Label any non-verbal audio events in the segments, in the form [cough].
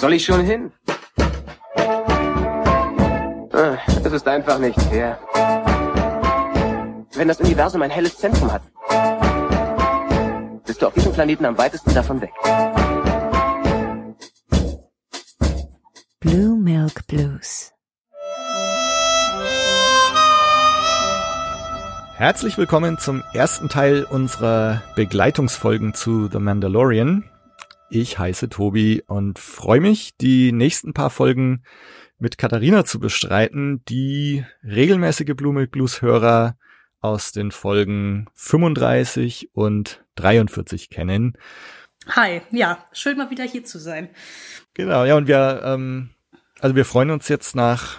soll ich schon hin? Ah, Es ist einfach nicht fair. Wenn das Universum ein helles Zentrum hat, bist du auf diesem Planeten am weitesten davon weg. Blue Milk Blues. Herzlich willkommen zum ersten Teil unserer Begleitungsfolgen zu The Mandalorian. Ich heiße Tobi und freue mich, die nächsten paar Folgen mit Katharina zu bestreiten, die regelmäßige Blue Milk Blues Hörer aus den Folgen 35 und 43 kennen. Hi, ja, schön mal wieder hier zu sein. Genau, ja, und wir, ähm, also wir freuen uns jetzt nach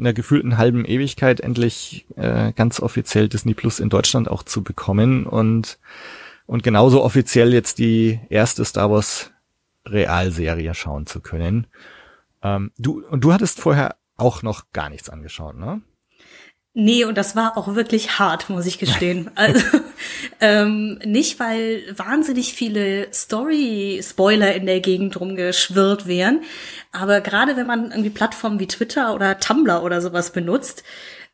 einer gefühlten halben Ewigkeit endlich äh, ganz offiziell Disney Plus in Deutschland auch zu bekommen und und genauso offiziell jetzt die erste Star Wars Realserie schauen zu können. Ähm, du und du hattest vorher auch noch gar nichts angeschaut, ne? Nee, und das war auch wirklich hart, muss ich gestehen. [laughs] Also ähm, nicht, weil wahnsinnig viele Story-Spoiler in der Gegend rumgeschwirrt wären, aber gerade wenn man irgendwie Plattformen wie Twitter oder Tumblr oder sowas benutzt,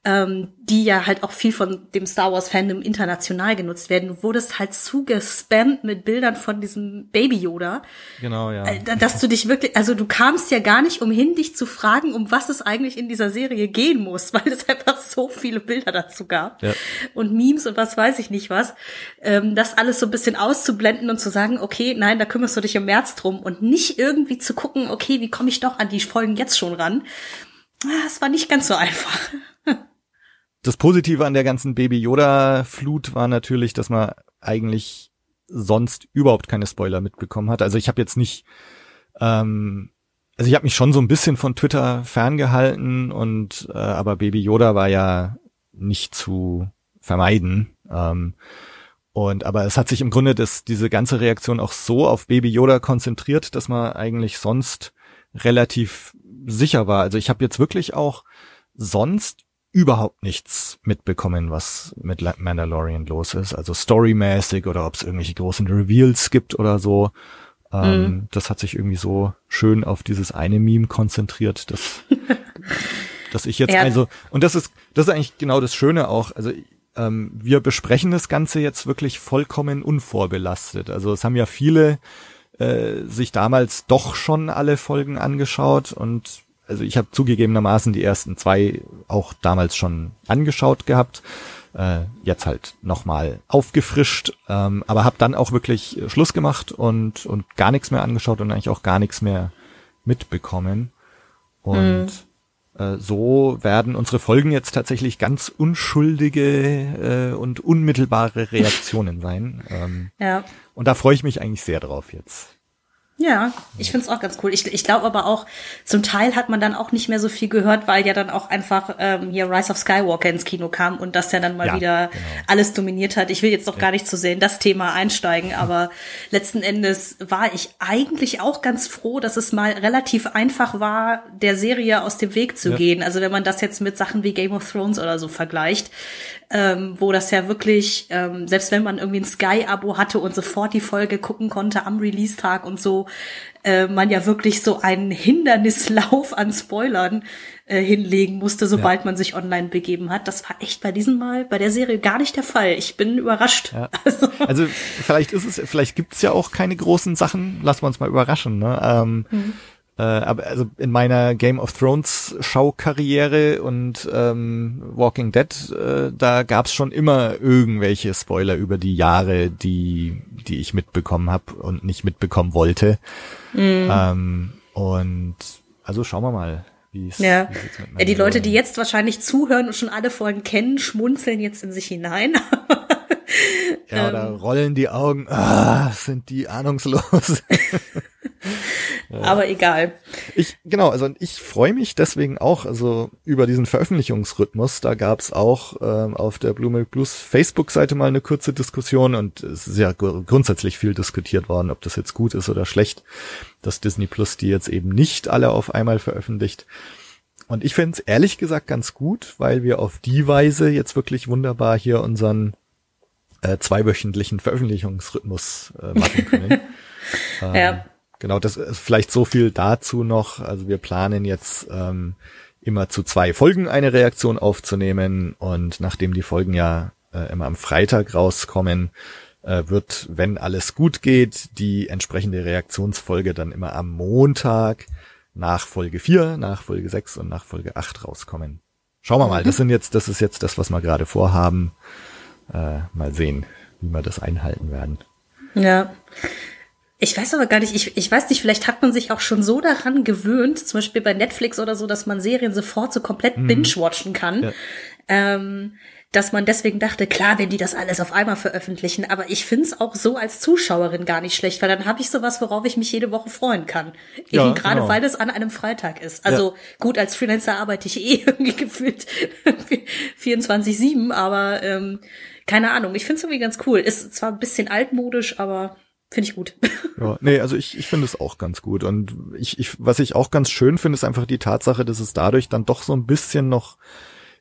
ähm, die ja halt auch viel von dem Star Wars Fandom international genutzt werden, du wurdest halt zugespammt mit Bildern von diesem Baby Yoda. Genau, ja. Äh, Dass du dich wirklich, also du kamst ja gar nicht umhin, dich zu fragen, um was es eigentlich in dieser Serie gehen muss, [laughs] weil es einfach so viele Bilder dazu gab. Ja. Und Memes und was weiß ich nicht was. Ähm, das alles so ein bisschen auszublenden und zu sagen, okay, nein, da kümmerst du dich im März drum und nicht irgendwie zu gucken, okay, wie komme ich doch an die Folgen jetzt schon ran. Ah, Es war nicht ganz so einfach. [laughs] Das Positive an der ganzen Baby Yoda Flut war natürlich, dass man eigentlich sonst überhaupt keine Spoiler mitbekommen hat. Also ich habe jetzt nicht, ähm, also ich habe mich schon so ein bisschen von Twitter ferngehalten und äh, aber Baby Yoda war ja nicht zu vermeiden. Ähm, und aber es hat sich im Grunde das, diese ganze Reaktion auch so auf Baby Yoda konzentriert, dass man eigentlich sonst relativ sicher war. Also ich habe jetzt wirklich auch sonst überhaupt nichts mitbekommen, was mit Mandalorian los ist. Also storymäßig oder ob es irgendwelche großen Reveals gibt oder so. Ähm, Das hat sich irgendwie so schön auf dieses eine Meme konzentriert, dass, [laughs] dass ich jetzt Ja. also, und das ist, das ist eigentlich genau das Schöne auch. Also ähm, wir besprechen das Ganze jetzt wirklich vollkommen unvorbelastet. Also es haben ja viele äh, sich damals doch schon alle Folgen angeschaut und also ich habe zugegebenermaßen die ersten zwei auch damals schon angeschaut gehabt, äh, jetzt halt nochmal aufgefrischt, ähm, aber habe dann auch wirklich äh, Schluss gemacht und und gar nichts mehr angeschaut und eigentlich auch gar nichts mehr mitbekommen und äh, so werden unsere Folgen jetzt tatsächlich ganz unschuldige äh, und unmittelbare Reaktionen sein. Ähm, Ja. und da freue ich mich eigentlich sehr drauf jetzt. Ja, ich find's auch ganz cool. Ich, ich glaube aber auch, zum Teil hat man dann auch nicht mehr so viel gehört, weil ja dann auch einfach ähm, hier Rise of Skywalker ins Kino kam und das ja dann mal Ja, wieder genau. alles dominiert hat. Ich will jetzt noch gar nicht zu sehr in das Thema einsteigen, aber letzten Endes war ich eigentlich auch ganz froh, dass es mal relativ einfach war, der Serie aus dem Weg zu Ja. gehen. Also wenn man das jetzt mit Sachen wie Game of Thrones oder so vergleicht, ähm, wo das ja wirklich, ähm, selbst wenn man irgendwie ein Sky-Abo hatte und sofort die Folge gucken konnte am Release-Tag und so, äh, man ja wirklich so einen Hindernislauf an Spoilern äh, hinlegen musste, sobald man sich online begeben hat. Das war echt bei diesem Mal, bei der Serie gar nicht der Fall. Ich bin überrascht. Ja. [laughs] Also, Also vielleicht ist es, vielleicht gibt's ja auch keine großen Sachen. Lassen wir uns mal überraschen. Ne? Ähm, äh, aber also in meiner Game of Thrones Schaukarriere und ähm, Walking Dead, äh, da gab's schon immer irgendwelche Spoiler über die Jahre, die die ich mitbekommen habe und nicht mitbekommen wollte. Ähm, und also schauen wir mal, wie es ja. wie sieht's mit ja, die Leute, die jetzt wahrscheinlich zuhören und schon alle Folgen kennen, schmunzeln jetzt in sich hinein. [laughs] ja, oder rollen die Augen, ah, sind die ahnungslos. [laughs] Aber egal. Ich, genau, also ich freue mich deswegen auch, also über diesen Veröffentlichungsrhythmus. Da gab's auch ähm, auf der Blue Milk Blues Facebook-Seite mal eine kurze Diskussion und es ist ja gr- grundsätzlich viel diskutiert worden, ob das jetzt gut ist oder schlecht, dass Disney Plus die jetzt eben nicht alle auf einmal veröffentlicht. Und ich finde es ehrlich gesagt ganz gut, weil wir auf die Weise jetzt wirklich wunderbar hier unseren äh, zweiwöchentlichen Veröffentlichungsrhythmus äh, machen können. [laughs] Ja. genau, das ist vielleicht so viel dazu noch. Also wir planen jetzt ähm, immer zu zwei Folgen eine Reaktion aufzunehmen und nachdem die Folgen ja äh, immer am Freitag rauskommen, äh, wird, wenn alles gut geht, die entsprechende Reaktionsfolge dann immer am Montag nach Folge 4, nach Folge 6 und nach Folge 8 rauskommen. Schauen wir mal, das [laughs] sind jetzt, das ist jetzt das, was wir gerade vorhaben. Äh, mal sehen, wie wir das einhalten werden. Ja. Ich weiß aber gar nicht, ich, ich weiß nicht, vielleicht hat man sich auch schon so daran gewöhnt, zum Beispiel bei Netflix oder so, dass man Serien sofort so komplett mhm. binge-watchen kann. Ja. Ähm, dass man deswegen dachte, klar, wenn die das alles auf einmal veröffentlichen, aber ich find's auch so als Zuschauerin gar nicht schlecht, weil dann habe ich sowas, worauf ich mich jede Woche freuen kann. Ja, Eben gerade, genau. weil es an einem Freitag ist. Also ja. gut, als Freelancer arbeite ich eh [laughs] irgendwie gefühlt 24-7, aber ähm, keine Ahnung, ich find's irgendwie ganz cool. Ist zwar ein bisschen altmodisch, aber Finde ich gut. [laughs] Ja, nee, also ich, ich finde es auch ganz gut. Und ich, ich, was ich auch ganz schön finde, ist einfach die Tatsache, dass es dadurch dann doch so ein bisschen noch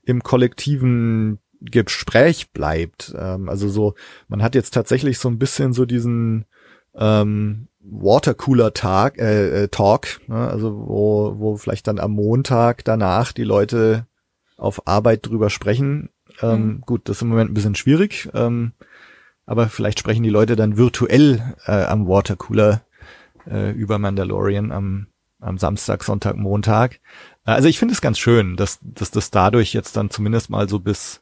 im kollektiven Gespräch bleibt. Ähm, also so, man hat jetzt tatsächlich so ein bisschen so diesen ähm, Watercooler-Tag, äh, äh, Talk, ne? also wo, wo vielleicht dann am Montag danach die Leute auf Arbeit drüber sprechen. Ähm, mhm. Gut, das ist im Moment ein bisschen schwierig, ähm, aber vielleicht sprechen die Leute dann virtuell äh, am Watercooler äh, über Mandalorian am, am Samstag, Sonntag, Montag. Äh, also ich finde es ganz schön, dass, dass das dadurch jetzt dann zumindest mal so bis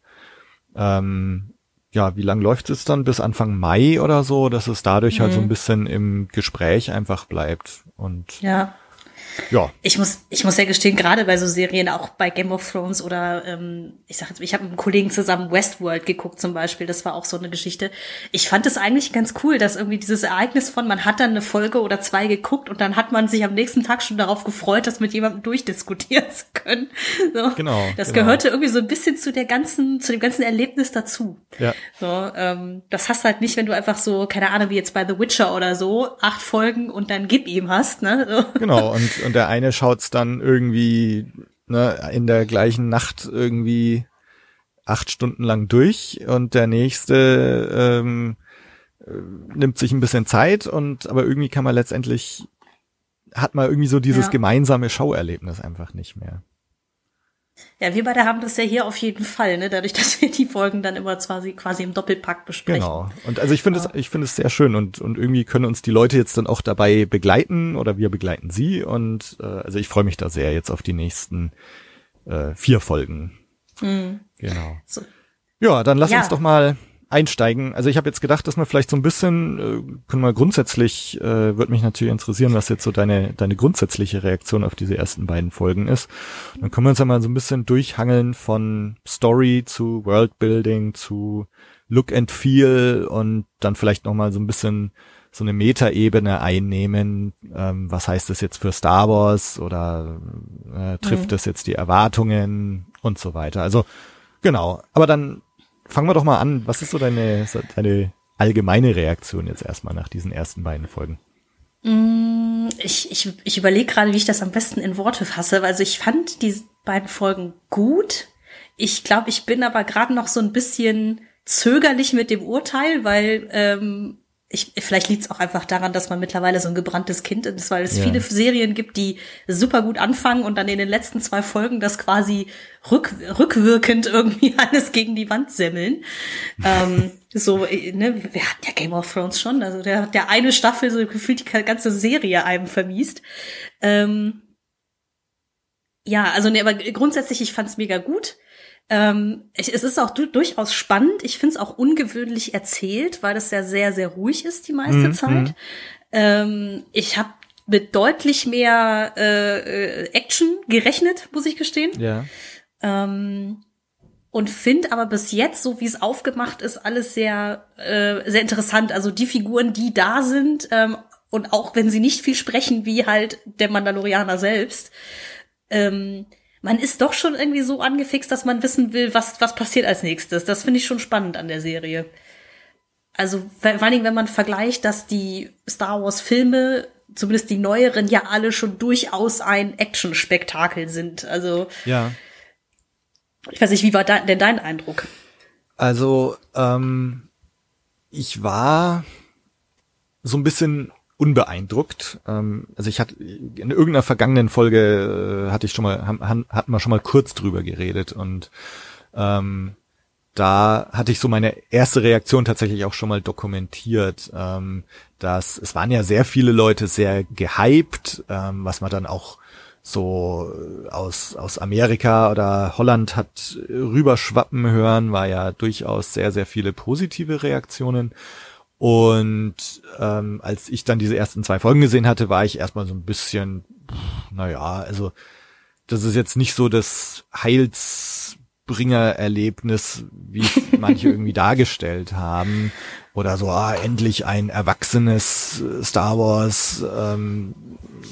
ähm, ja, wie lang läuft es dann? Bis Anfang Mai oder so, dass es dadurch mhm. halt so ein mhm. bisschen im Gespräch einfach bleibt. Und ja. Ja. Ich muss, ich muss ja gestehen, gerade bei so Serien, auch bei Game of Thrones oder ähm, ich sag jetzt, ich habe mit einem Kollegen zusammen Westworld geguckt zum Beispiel, das war auch so eine Geschichte. Ich fand es eigentlich ganz cool, dass irgendwie dieses Ereignis von, man hat dann eine Folge oder zwei geguckt und dann hat man sich am nächsten Tag schon darauf gefreut, das mit jemandem durchdiskutieren [laughs] zu können. So. Genau. Das genau. gehörte irgendwie so ein bisschen zu der ganzen, zu dem ganzen Erlebnis dazu. Ja. So, ähm, das hast du halt nicht, wenn du einfach so, keine Ahnung, wie jetzt bei The Witcher oder so, acht Folgen und dann gib ihm hast, ne? So. Genau, und und der eine schaut's dann irgendwie ne, in der gleichen Nacht irgendwie acht Stunden lang durch und der nächste ähm, äh, nimmt sich ein bisschen Zeit und aber irgendwie kann man letztendlich hat man irgendwie so dieses ja. gemeinsame Schauerlebnis einfach nicht mehr. Ja, wir beide haben das ja hier auf jeden Fall, ne? dadurch, [laughs] dass wir die Folgen dann immer quasi, quasi im Doppelpack besprechen. Genau. Und also ich finde ja. es, ich finde es sehr schön und, und irgendwie können uns die Leute jetzt dann auch dabei begleiten oder wir begleiten sie und äh, also ich freue mich da sehr jetzt auf die nächsten äh, vier Folgen. Mhm. Genau. So. Ja, dann lass ja. uns doch mal einsteigen. Also ich habe jetzt gedacht, dass wir vielleicht so ein bisschen, äh, können wir grundsätzlich, äh, würde mich natürlich interessieren, was jetzt so deine, deine grundsätzliche Reaktion auf diese ersten beiden Folgen ist. Dann können wir uns ja mal so ein bisschen durchhangeln von Story zu Worldbuilding zu Look and Feel und dann vielleicht nochmal so ein bisschen so eine Metaebene einnehmen. Ähm, was heißt das jetzt für Star Wars oder äh, trifft mhm. das jetzt die Erwartungen und so weiter. Also genau. Aber dann fangen wir doch mal an. Was ist so deine, deine allgemeine Reaktion jetzt erstmal nach diesen ersten beiden Folgen? Mm, ich, ich, ich überlege gerade, wie ich das am besten in Worte fasse. Also ich fand die beiden Folgen gut. Ich glaube, ich bin aber gerade noch so ein bisschen zögerlich mit dem Urteil, weil ähm, ich, vielleicht liegt es auch einfach daran, dass man mittlerweile so ein gebranntes Kind ist, weil es ja. viele Serien gibt, die super gut anfangen und dann in den letzten zwei Folgen das quasi rück, rückwirkend irgendwie [laughs] alles gegen die Wand semmeln. ähm, so, ne, wir hatten ja Game of Thrones schon, also der, der eine Staffel so gefühlt die ganze Serie einem vermiest. Ähm, ja, also ne, aber grundsätzlich, ich fand's mega gut. Ähm, es ist auch du durchaus spannend. Ich finde es auch ungewöhnlich erzählt, weil es ja sehr, sehr ruhig ist die meiste mhm. Zeit. Mhm. Ähm, ich habe mit deutlich mehr äh, äh, Action gerechnet, muss ich gestehen. Ja. Ähm, und finde aber bis jetzt, so wie es aufgemacht ist, alles sehr, äh, sehr interessant. Also die Figuren, die da sind, ähm, und auch wenn sie nicht viel sprechen, wie halt der Mandalorianer selbst, ähm, man ist doch schon irgendwie so angefixt, dass man wissen will, was, was passiert als nächstes. Das finde ich schon spannend an der Serie. Also vor allen Dingen, wenn man vergleicht, dass die Star Wars Filme, zumindest die neueren, ja alle schon durchaus ein Action-Spektakel sind. Also ja. ich weiß nicht, wie war da, denn dein Eindruck? Also ähm, ich war so ein bisschen unbeeindruckt. Ähm, also ich hatte in irgendeiner vergangenen Folge äh, hatte ich schon mal, haben, hatten wir schon mal kurz drüber geredet und ähm, da hatte ich so meine erste Reaktion tatsächlich auch schon mal dokumentiert, ähm, dass es waren ja sehr viele Leute sehr gehypt, ähm, was man dann auch so aus, aus Amerika oder Holland hat rüberschwappen hören, war ja durchaus sehr, sehr viele positive Reaktionen. Und ähm, als ich dann diese ersten zwei Folgen gesehen hatte, war ich erstmal so ein bisschen, naja, also das ist jetzt nicht so das Heilsbringer-Erlebnis, wie [laughs] manche irgendwie dargestellt haben. Oder so, ah, endlich ein erwachsenes Star Wars ähm,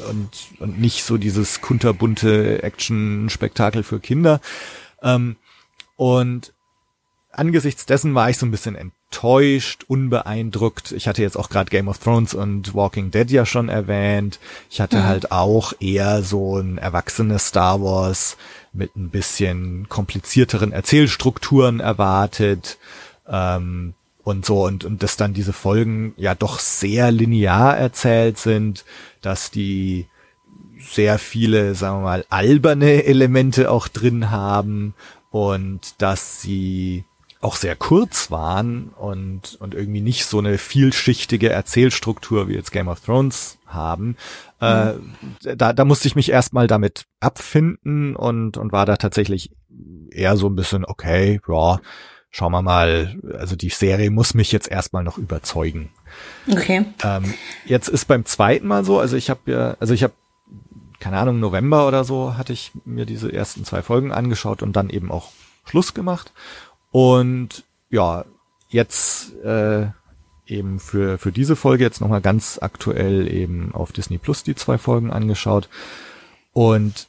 und, und nicht so dieses kunterbunte Action-Spektakel für Kinder. Ähm, und angesichts dessen war ich so ein bisschen enttäuscht, unbeeindruckt. Ich hatte jetzt auch gerade Game of Thrones und Walking Dead ja schon erwähnt. Ich hatte mhm. halt auch eher so ein erwachsenes Star Wars mit ein bisschen komplizierteren Erzählstrukturen erwartet. Ähm, und so und, und dass dann diese Folgen ja doch sehr linear erzählt sind, dass die sehr viele, sagen wir mal, alberne Elemente auch drin haben und dass sie auch sehr kurz waren und, und irgendwie nicht so eine vielschichtige Erzählstruktur wie jetzt Game of Thrones haben. Mhm. Äh, da, da musste ich mich erstmal damit abfinden und, und war da tatsächlich eher so ein bisschen, okay, ja, schauen wir mal, also die Serie muss mich jetzt erstmal noch überzeugen. Okay. Ähm, jetzt ist beim zweiten Mal so, also ich habe ja, also ich habe keine Ahnung, November oder so hatte ich mir diese ersten zwei Folgen angeschaut und dann eben auch Schluss gemacht. Und ja, jetzt äh, eben für, für diese Folge jetzt nochmal ganz aktuell eben auf Disney Plus die zwei Folgen angeschaut. Und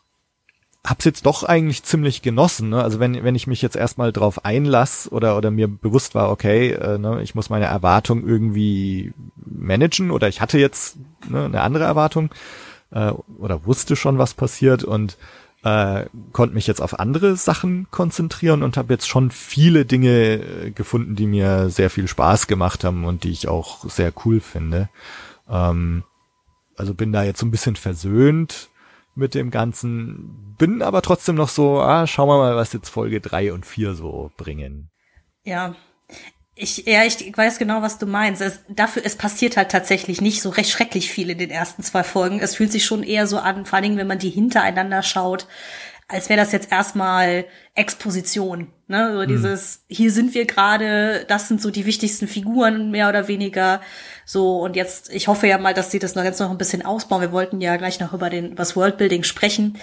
hab's jetzt doch eigentlich ziemlich genossen. Ne? Also wenn, wenn ich mich jetzt erstmal drauf einlass oder, oder mir bewusst war, okay, äh, ne, ich muss meine Erwartung irgendwie managen oder ich hatte jetzt ne, eine andere Erwartung äh, oder wusste schon, was passiert und äh, konnte mich jetzt auf andere Sachen konzentrieren und habe jetzt schon viele Dinge äh, gefunden, die mir sehr viel Spaß gemacht haben und die ich auch sehr cool finde. Ähm, also bin da jetzt so ein bisschen versöhnt mit dem Ganzen, bin aber trotzdem noch so, ah, schauen wir mal, was jetzt Folge drei und vier so bringen. Ja, ich, ja, ich weiß genau, was du meinst. Es, dafür, es passiert halt tatsächlich nicht so recht schrecklich viel in den ersten zwei Folgen. Es fühlt sich schon eher so an, vor allen Dingen, wenn man die hintereinander schaut, als wäre das jetzt erstmal Exposition. Ne? So hm. dieses, hier sind wir gerade, das sind so die wichtigsten Figuren, mehr oder weniger. So, und jetzt, ich hoffe ja mal, dass sie das noch jetzt noch ein bisschen ausbauen. Wir wollten ja gleich noch über den, das Worldbuilding sprechen.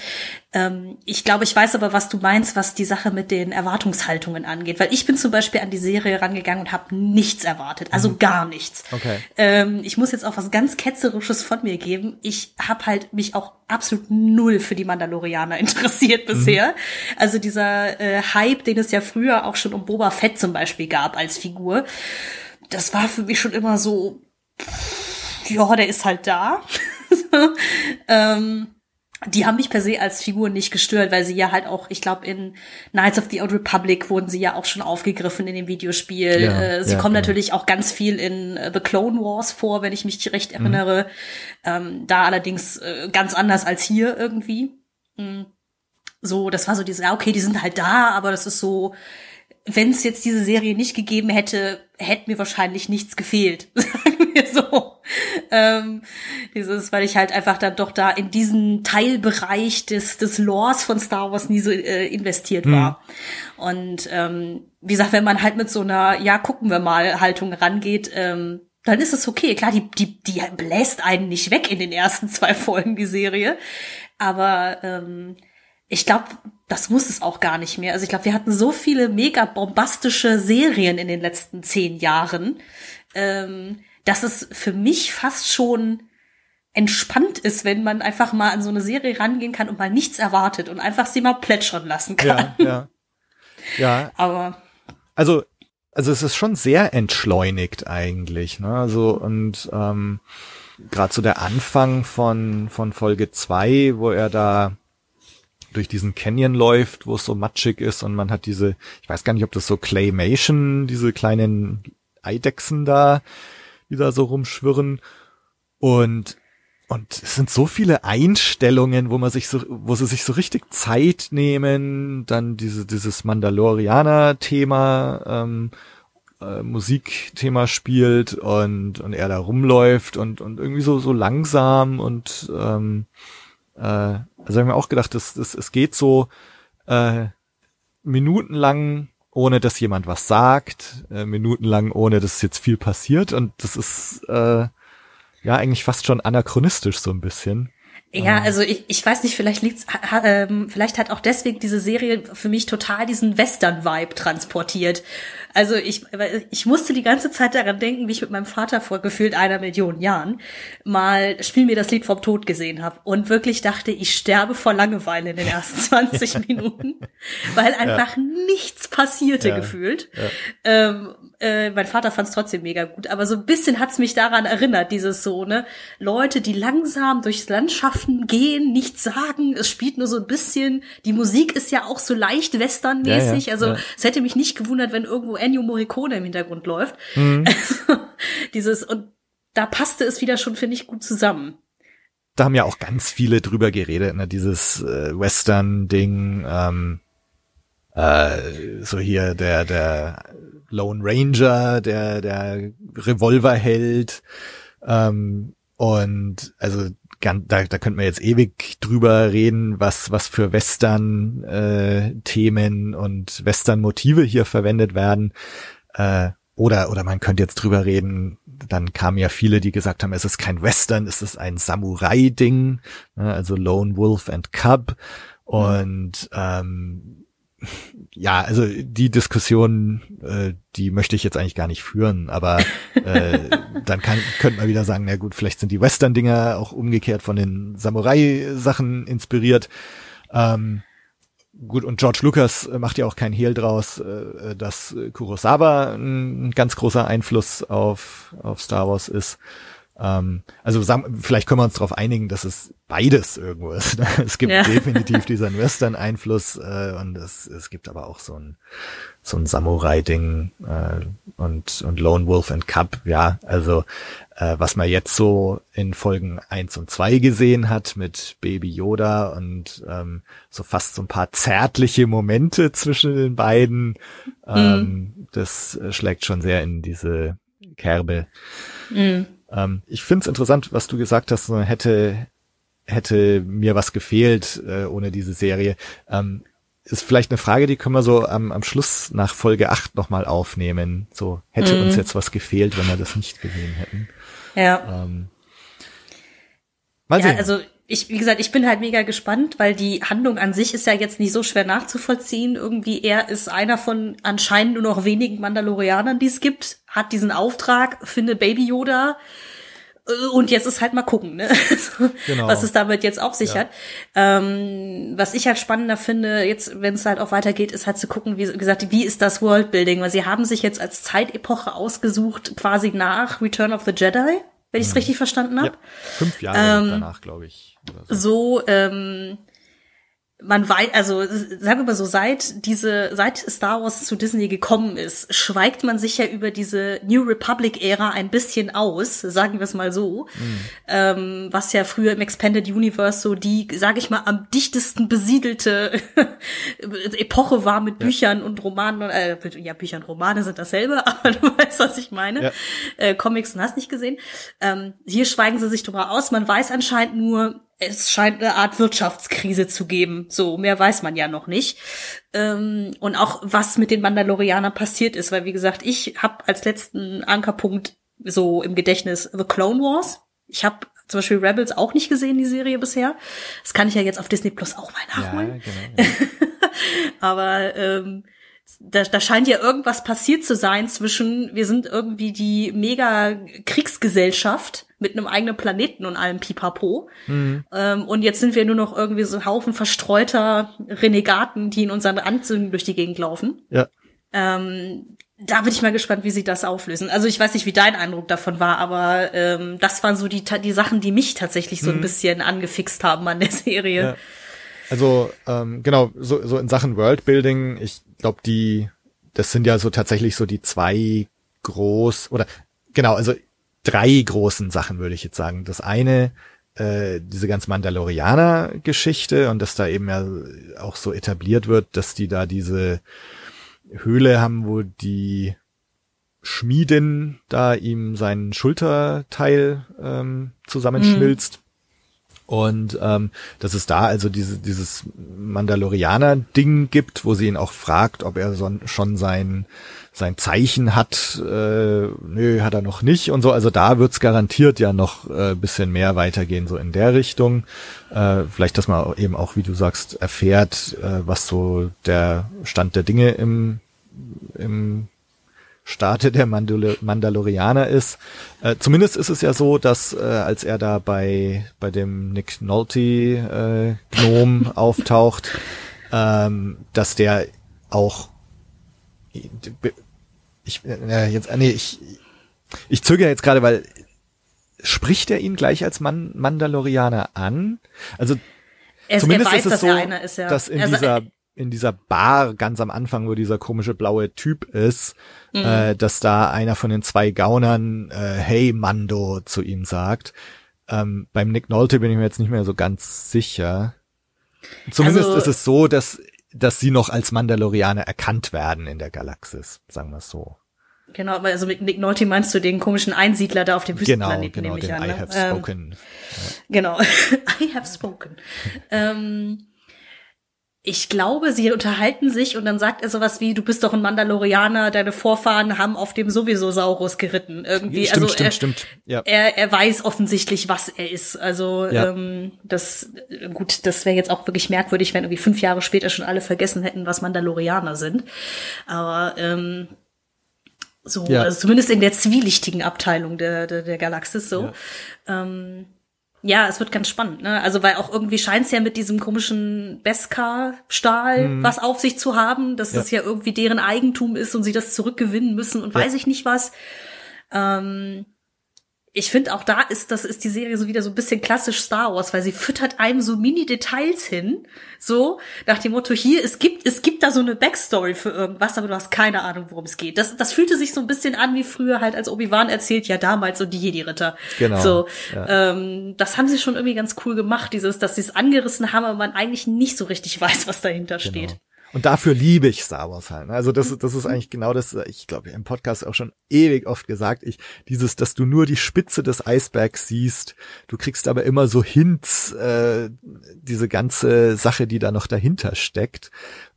Ähm, ich glaube, ich weiß aber, was du meinst, was die Sache mit den Erwartungshaltungen angeht. Weil ich bin zum Beispiel an die Serie rangegangen und habe nichts erwartet. Also mhm. gar nichts. Okay. Ähm, ich muss jetzt auch was ganz Ketzerisches von mir geben. Ich habe halt mich auch absolut null für die Mandalorianer [laughs] interessiert bisher. Mhm. Also dieser äh, Hype, den es ja früher auch schon um Boba Fett zum Beispiel gab als Figur das war für mich schon immer so, ja, der ist halt da. [laughs] ähm, die haben mich per se als Figur nicht gestört, weil sie ja halt auch, ich glaube, in Knights of the Old Republic wurden sie ja auch schon aufgegriffen in dem Videospiel. Ja, äh, sie ja, kommen genau. natürlich auch ganz viel in äh, The Clone Wars vor, wenn ich mich recht mhm. erinnere. Mhm. Ähm, da allerdings äh, ganz anders als hier irgendwie. Mhm. So, das war so diese, ja, okay, die sind halt da, aber das ist so, wenn es jetzt diese Serie nicht gegeben hätte, hätte mir wahrscheinlich nichts gefehlt, [laughs] sagen wir so. Ähm, dieses, weil ich halt einfach dann doch da in diesen Teilbereich des, des Lores von Star Wars nie so äh, investiert war. Mhm. Und ähm, wie gesagt, wenn man halt mit so einer, ja, gucken wir mal Haltung rangeht, ähm, dann ist es okay. Klar, die, die, die bläst einen nicht weg in den ersten zwei Folgen, die Serie. Aber ähm, ich glaube, das muss es auch gar nicht mehr. Also ich glaube, wir hatten so viele mega bombastische Serien in den letzten zehn Jahren, ähm, dass es für mich fast schon entspannt ist, wenn man einfach mal an so eine Serie rangehen kann und mal nichts erwartet und einfach sie mal plätschern lassen kann. Ja, ja. ja. [laughs] Aber also also es ist schon sehr entschleunigt eigentlich, ne? Also und ähm, gerade so der Anfang von von Folge zwei, wo er da durch diesen Canyon läuft, wo es so matschig ist und man hat diese, ich weiß gar nicht, ob das so Claymation, diese kleinen Eidechsen da, die da so rumschwirren. Und und es sind so viele Einstellungen, wo man sich so, wo sie sich so richtig Zeit nehmen, dann diese, dieses Mandalorianer-Thema, ähm, äh, Musikthema spielt und, und er da rumläuft und, und irgendwie so, so langsam und, ähm, äh, also habe ich mir auch gedacht, das, das, es geht so, äh, minutenlang ohne dass jemand was sagt, äh, minutenlang ohne dass jetzt viel passiert und das ist äh, ja eigentlich fast schon anachronistisch so ein bisschen. Ja, also ich, ich weiß nicht, vielleicht liegt's, ha, ähm, vielleicht hat auch deswegen diese Serie für mich total diesen Western-Vibe transportiert. Also ich, ich musste die ganze Zeit daran denken, wie ich mit meinem Vater vor gefühlt einer Million Jahren mal Spiel mir das Lied vom Tod gesehen habe und wirklich dachte, ich sterbe vor Langeweile in den ersten [laughs] 20 Minuten, weil einfach ja. nichts passierte ja. gefühlt. Ja. Ähm, äh, mein Vater fand es trotzdem mega gut, aber so ein bisschen hat's mich daran erinnert, dieses so, ne, Leute, die langsam durchs Landschaften gehen, nichts sagen, es spielt nur so ein bisschen, die Musik ist ja auch so leicht westernmäßig, also es hätte mich nicht gewundert, wenn irgendwo Ennio Morricone im Hintergrund läuft. Mhm. [laughs] Dieses, und da passte es wieder schon, finde ich, gut zusammen. Da haben ja auch ganz viele drüber geredet, ne, dieses äh, Western-Ding, ähm, äh, so hier der, der Lone Ranger, der, der Revolverheld, ähm, und also da, da könnte man jetzt ewig drüber reden, was, was für Western-Themen äh, und Western-Motive hier verwendet werden. Äh, oder, oder man könnte jetzt drüber reden, dann kamen ja viele, die gesagt haben, es ist kein Western, es ist ein Samurai-Ding, ne, also Lone Wolf and Cub. Und ähm, ja, also die Diskussion, äh, die möchte ich jetzt eigentlich gar nicht führen, aber äh, [laughs] dann kann, könnte man wieder sagen, na gut, vielleicht sind die Western-Dinger auch umgekehrt von den Samurai-Sachen inspiriert. Ähm, gut, und George Lucas macht ja auch kein Hehl draus, äh, dass Kurosawa ein ganz großer Einfluss auf, auf Star Wars ist. Ähm, also vielleicht können wir uns darauf einigen, dass es beides irgendwo ist. Ne? [laughs] Es gibt ja. definitiv diesen Western-Einfluss äh, und es, es gibt aber auch so ein so ein Samurai-Ding äh, und und Lone Wolf and Cub. Ja, also äh, was man jetzt so in Folgen eins und zwei gesehen hat mit Baby Yoda und ähm, so fast so ein paar zärtliche Momente zwischen den beiden, ähm, mhm. das schlägt schon sehr in diese Kerbe. Mhm. Ähm, ich finde es interessant, was du gesagt hast, so hätte, hätte mir was gefehlt äh, ohne diese Serie. Ähm, ist vielleicht eine Frage, die können wir so am, am Schluss nach Folge 8 nochmal aufnehmen. So, hätte mhm. uns jetzt was gefehlt, wenn wir das nicht gesehen hätten. Ja. Ähm, mal ja, sehen. also ich, wie gesagt, ich bin halt mega gespannt, weil die Handlung an sich ist ja jetzt nicht so schwer nachzuvollziehen. Irgendwie er ist einer von anscheinend nur noch wenigen Mandalorianern, die es gibt, hat diesen Auftrag, finde Baby Yoda. Äh, und jetzt ist halt mal gucken, ne? [laughs] genau. was es damit jetzt auf sich ja. hat. Ähm, was ich halt spannender finde, jetzt, wenn es halt auch weitergeht, ist halt zu gucken, wie gesagt, wie ist das Worldbuilding? Weil sie haben sich jetzt als Zeitepoche ausgesucht, quasi nach Return of the Jedi wenn ich es mhm. richtig verstanden habe. Ja, fünf Jahre ähm, danach, glaube ich. So, so ähm, man weiß, also sagen wir mal so, seit diese, seit Star Wars zu Disney gekommen ist, schweigt man sich ja über diese New Republic-Ära ein bisschen aus, sagen wir es mal so. Mhm. Ähm, was ja früher im Expanded Universe so die, sage ich mal, am dichtesten besiedelte [laughs] Epoche war mit Büchern ja. und Romanen. Äh, ja, Bücher und Romane sind dasselbe, [laughs] aber du weißt, was ich meine. Ja. Äh, Comics und hast nicht gesehen. Ähm, hier schweigen sie sich drüber aus. Man weiß anscheinend nur, es scheint eine Art Wirtschaftskrise zu geben. So, mehr weiß man ja noch nicht. Ähm, und auch, was mit den Mandalorianern passiert ist, weil, wie gesagt, ich habe als letzten Ankerpunkt so im Gedächtnis The Clone Wars. Ich habe zum Beispiel Rebels auch nicht gesehen, die Serie bisher. Das kann ich ja jetzt auf Disney Plus auch mal nachholen. Ja, genau, ja. [laughs] Aber ähm, da, da scheint ja irgendwas passiert zu sein zwischen, wir sind irgendwie die mega Kriegsgesellschaft mit einem eigenen Planeten und allem Pipapo. Mhm. Ähm, und jetzt sind wir nur noch irgendwie so ein Haufen verstreuter Renegaten, die in unseren Anzügen durch die Gegend laufen. Ja. Ähm, da bin ich mal gespannt, wie sie das auflösen. Also ich weiß nicht, wie dein Eindruck davon war, aber ähm, das waren so die, die Sachen, die mich tatsächlich so mhm. ein bisschen angefixt haben an der Serie. Ja. Also ähm, genau, so, so in Sachen Worldbuilding, ich glaube, die, das sind ja so tatsächlich so die zwei groß oder genau, also drei großen Sachen, würde ich jetzt sagen. Das eine, äh, diese ganze Mandalorianer-Geschichte und dass da eben ja auch so etabliert wird, dass die da diese Höhle haben, wo die Schmiedin da ihm seinen Schulterteil ähm, zusammenschmilzt. Mhm. Und ähm, dass es da also diese, dieses Mandalorianer-Ding gibt, wo sie ihn auch fragt, ob er so, schon sein, sein Zeichen hat. Äh, nö, hat er noch nicht und so. Also da wird's garantiert ja noch äh, bisschen mehr weitergehen, so in der Richtung. Äh, vielleicht, dass man eben auch, wie du sagst, erfährt, äh, was so der Stand der Dinge im, im Staate der Mandal Mandalorianer ist. Äh, zumindest ist es ja so, dass äh, als er da bei bei dem Nick Nolte äh, Gnom [laughs] auftaucht, ähm, dass der auch ich äh, jetzt nee, ich ich zögere jetzt gerade, weil spricht er ihn gleich als Man Mandalorianer an? Also er, zumindest er weiß, ist es so, ist, ja. dass in also, dieser in dieser Bar ganz am Anfang, wo dieser komische blaue Typ ist, mhm. äh, dass da einer von den zwei Gaunern äh, Hey Mando zu ihm sagt. Ähm, beim Nick Nolte bin ich mir jetzt nicht mehr so ganz sicher. Zumindest also, ist es so, dass dass sie noch als Mandalorianer erkannt werden in der Galaxis, sagen wir es so. Genau, also mit Nick Nolte meinst du den komischen Einsiedler da auf dem Wüstenplaneten, genau, genau, nehme ich den an. I ne? have Ähm, spoken. Genau, [laughs] I have spoken. ähm, ich glaube, sie unterhalten sich und dann sagt er sowas wie, du bist doch ein Mandalorianer, deine Vorfahren haben auf dem sowieso Saurus geritten. Irgendwie. Stimmt, also stimmt, er, stimmt. Ja. er, er weiß offensichtlich, was er ist. Also Ja. ähm, das gut, das wäre jetzt auch wirklich merkwürdig, wenn irgendwie fünf Jahre später schon alle vergessen hätten, was Mandalorianer sind. Aber ähm, so, Ja. also zumindest in der zwielichtigen Abteilung der, der, der Galaxis so. Ähm, ja, es wird ganz spannend, ne? Also weil auch irgendwie scheint es ja mit diesem komischen Beskar-Stahl was auf sich zu haben, dass Mhm. Ja. das ja irgendwie deren Eigentum ist und sie das zurückgewinnen müssen und Ja. weiß ich nicht was. Ähm, ich finde auch da ist das ist die Serie so wieder so ein bisschen klassisch Star Wars, weil sie füttert einem so mini Details hin, so nach dem Motto hier es gibt es gibt da so eine Backstory für irgendwas, aber du hast keine Ahnung, worum es geht. Das das fühlte sich so ein bisschen an wie früher halt als Obi Wan erzählt, ja damals und die Jedi Ritter. Genau, So, ja. ähm, das haben sie schon irgendwie ganz cool gemacht, dieses, dass sie es angerissen haben, aber man eigentlich nicht so richtig weiß, was dahinter steht. Und dafür liebe ich Star Wars halt. ne? Also das, das ist eigentlich genau das, ich glaube, im Podcast auch schon ewig oft gesagt, ich, dieses, dass du nur die Spitze des Eisbergs siehst, du kriegst aber immer so Hints, äh, diese ganze Sache, die da noch dahinter steckt.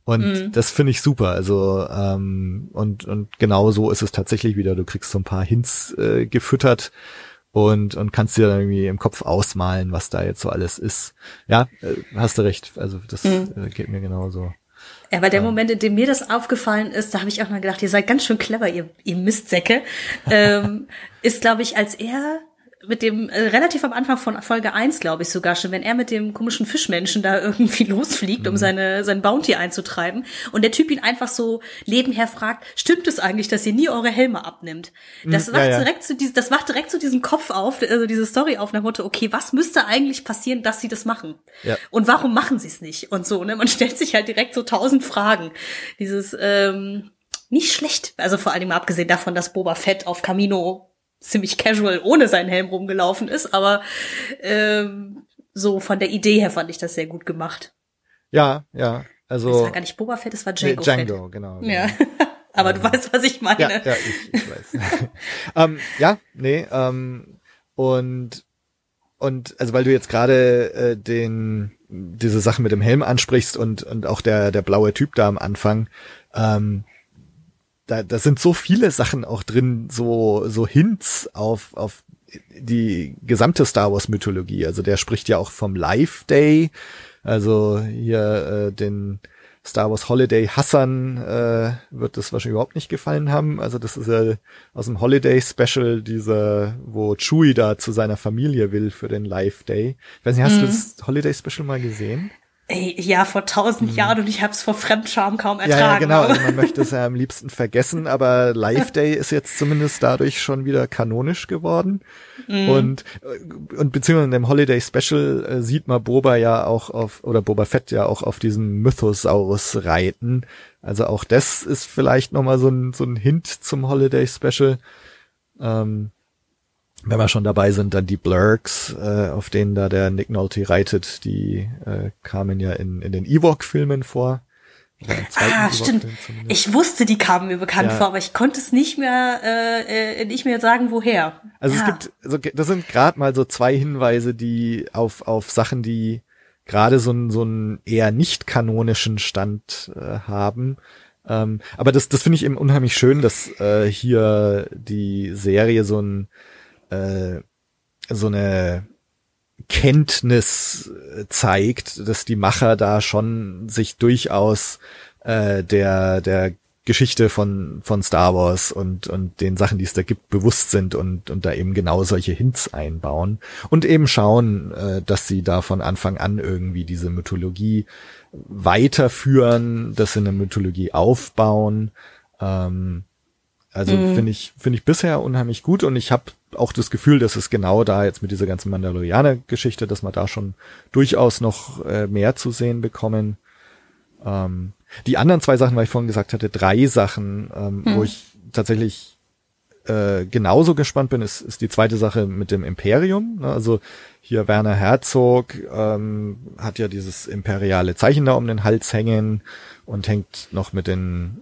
Und das finde ich super. Also, ähm, und, und genau so ist es tatsächlich wieder. Du kriegst so ein paar Hints äh, gefüttert und, und kannst dir dann irgendwie im Kopf ausmalen, was da jetzt so alles ist. Ja, äh, hast du recht. Also das äh, geht mir genauso. Ja, weil der Moment, in dem mir das aufgefallen ist, da habe ich auch mal gedacht, ihr seid ganz schön clever, ihr, ihr Mistsäcke, ähm, [laughs] ist, glaube ich, als er mit dem, äh, relativ am Anfang von Folge 1, glaube ich sogar schon, wenn er mit dem komischen Fischmenschen da [laughs] irgendwie losfliegt, Mhm. um seine, sein Bounty einzutreiben und der Typ ihn einfach so nebenher fragt, stimmt es eigentlich, dass ihr nie eure Helme abnimmt? Das Mhm, wacht ja, ja. direkt zu diesem, das macht direkt zu diesem Kopf auf, also diese Story auf, nach Motto, okay, was müsste eigentlich passieren, dass sie das machen? Ja. Und warum machen sie es nicht? Und so, ne? Man [laughs] stellt sich halt direkt so tausend Fragen. Dieses, ähm, nicht schlecht. Also vor allem abgesehen davon, dass Boba Fett auf Camino ziemlich casual ohne seinen Helm rumgelaufen ist, aber ähm, so von der Idee her fand ich das sehr gut gemacht. Ja, ja. Also Es war gar nicht Boba Fett, es war nee, Django, Django, genau. Fett. Ja. [laughs] aber du weißt, was ich meine. Ja, ja, ich, ich weiß. [laughs] ähm, ja, nee, ähm, und und also weil du jetzt gerade äh, den diese Sache mit dem Helm ansprichst und und auch der der blaue Typ da am Anfang, ähm, da, da sind so viele Sachen auch drin, so so Hints auf auf die gesamte Star Wars Mythologie. Also der spricht ja auch vom Life Day, also hier äh, den Star Wars Holiday Hassan äh, wird das wahrscheinlich überhaupt nicht gefallen haben. Also das ist ja aus dem Holiday Special dieser, wo Chewie da zu seiner Familie will für den Life Day. Ich weiß nicht, hast du das Holiday Special mal gesehen? Ey, ja, vor tausend Jahren und ich habe es vor Fremdscham kaum ertragen. Mhm. Ja, ja, genau. aber- Also man möchte es ja am [laughs] liebsten vergessen, aber Live Day ist jetzt zumindest dadurch schon wieder kanonisch geworden. Und, äh, und beziehungsweise in dem Holiday Special äh, sieht man Boba ja auch auf, oder Boba Fett ja auch auf diesem Mythosaurus reiten. Also auch das ist vielleicht nochmal so ein, so ein Hint zum Holiday Special. Ähm, wenn wir schon dabei sind, dann die Blurks, äh, auf denen da der Nick Nolte reitet, die äh, kamen ja in, in den Ewok-Filmen vor. Ah, stimmt. Ich wusste, die kamen mir bekannt ja. vor, aber ich konnte es nicht mehr, äh, äh nicht mehr sagen, woher. Also ja. es gibt, so, das sind gerade mal so zwei Hinweise, die auf auf Sachen, die gerade so einen so einen eher nicht kanonischen Stand äh, haben. Ähm, aber das das finde ich eben unheimlich schön, dass äh, hier die Serie so ein äh, so eine Kenntnis äh, zeigt, dass die Macher da schon sich durchaus äh, der der Geschichte von von Star Wars und und den Sachen, die es da gibt, bewusst sind und und da eben genau solche Hints einbauen und eben schauen, äh, dass sie da von Anfang an irgendwie diese Mythologie weiterführen, dass sie eine Mythologie aufbauen. Ähm, also mhm. finde ich finde ich bisher unheimlich gut und ich habe auch das Gefühl, dass es genau da jetzt mit dieser ganzen Mandalorianer-Geschichte, dass wir da schon durchaus noch äh, mehr zu sehen bekommen. Ähm, die anderen zwei Sachen, weil ich vorhin gesagt hatte, drei Sachen, ähm, hm. wo ich tatsächlich äh, genauso gespannt bin, ist, ist die zweite Sache mit dem Imperium. Ne? Also hier Werner Herzog ähm, hat ja dieses imperiale Zeichen da um den Hals hängen und hängt noch mit den